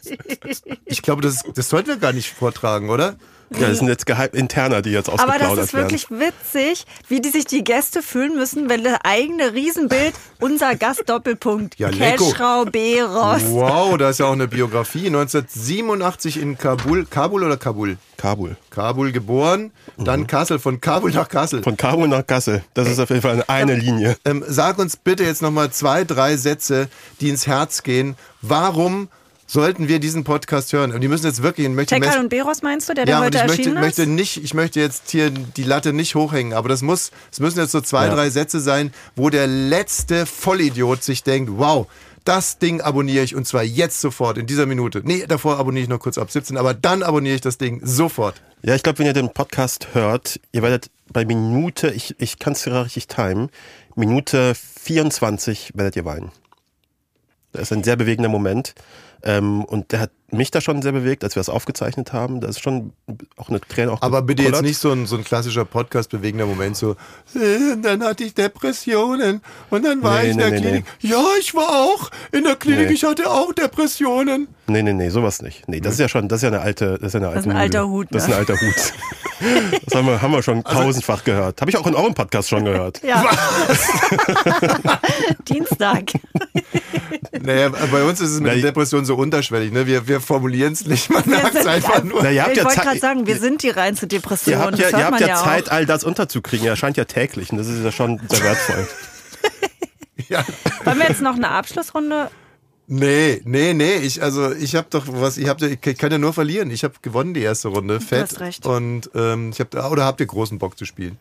ich glaube, das, das sollten wir gar nicht vortragen, oder? Ja, das sind jetzt geheim interner, die jetzt Aber ausgeplaudert das ist werden. wirklich witzig, wie die sich die Gäste fühlen müssen, wenn das eigene Riesenbild, unser Gast Doppelpunkt, Ja. Keschrau Beros. Wow, da ist ja auch eine Biografie. 1987 in Kabul, Kabul oder Kabul? Kabul. Kabul geboren, dann Kassel, von Kabul nach Kassel. Von Kabul nach Kassel. Das ist auf jeden Fall eine, eine Linie. Ähm, sag uns bitte jetzt nochmal zwei, drei Sätze, die ins Herz gehen. Warum sollten wir diesen Podcast hören? Und die müssen jetzt wirklich, ich möchte, Tekal und Beros meinst du, der da ja, und heute ich möchte, erschienen möchte ist? nicht, ich möchte jetzt hier die Latte nicht hochhängen, aber das muss, es müssen jetzt so zwei, Ja. drei Sätze sein, wo der letzte Vollidiot sich denkt, wow, das Ding abonniere ich und zwar jetzt sofort, in dieser Minute. Nee, davor abonniere ich noch kurz ab 17, aber dann abonniere ich das Ding sofort. Ja, ich glaube, wenn ihr den Podcast hört, ihr werdet bei Minute, ich, ich kann es gerade richtig timen, Minute 24 werdet ihr weinen. Das ist ein sehr bewegender Moment. Ähm, und der hat mich da schon sehr bewegt, als wir das aufgezeichnet haben. Da ist schon auch eine Träne auch Aber bitte jetzt nicht so ein, so ein klassischer Podcast bewegender Moment, so, äh, dann hatte ich Depressionen und dann war Nee, ich in nee, der nee, Klinik. Ja, ich war auch in der Klinik, Nee. ich hatte auch Depressionen. Nee, nee, nee, sowas nicht. Nee, das ist ja schon, das ist ja eine alte, das ist ja eine alte ist ein Nudel. alter Hut, Das ist ne? ein alter Hut. Das haben wir, haben wir schon Also tausendfach gehört. Habe ich auch in eurem Podcast schon gehört. Ja. Dienstag. Naja, bei uns ist es mit Na, der Depression so unterschwellig, ne? Wir, wir formulieren es nicht, man merkt es sind- einfach nur. Na, ihr habt ich ja wollte gerade sagen, wir sind die reinste Depression. Ihr habt das ja, hört ihr habt man ja, ja Zeit, auch. all das unterzukriegen. Er erscheint ja täglich und das ist ja schon sehr wertvoll. Ja. Wollen wir jetzt noch eine Abschlussrunde? Nee, nee, nee, ich, also ich habe doch was, ich, hab, ich kann ja nur verlieren. Ich habe gewonnen die erste Runde, fett. hast recht. Und ähm, ich habe, oder habt ihr großen Bock zu spielen?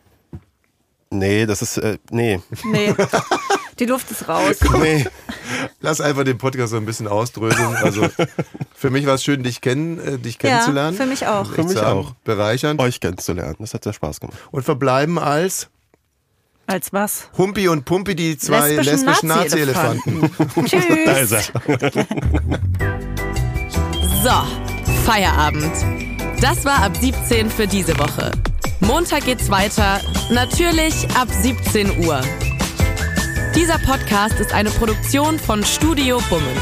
Nee, das ist, äh, nee. Nee. Die Luft ist raus. Nee. Lass einfach den Podcast so ein bisschen ausdröseln. Also für mich war es schön, dich kennen, äh, dich kennenzulernen. für mich auch. Für mich sagen, auch. Bereichernd. Euch kennenzulernen. Das hat sehr Spaß gemacht. Und verbleiben als Als was? Humpi und Pumpi, die zwei Lesbischen lesbischen Nazi-Elefanten. Tschüss. Da ist er. So, Feierabend. Das war ab 17 für diese Woche. Montag geht's weiter, natürlich ab 17 Uhr. Dieser Podcast ist eine Produktion von Studio Bummens.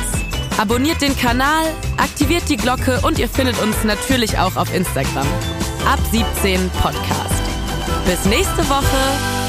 Abonniert den Kanal, aktiviert die Glocke und ihr findet uns natürlich auch auf Instagram. Ab 17 Podcast. Bis nächste Woche.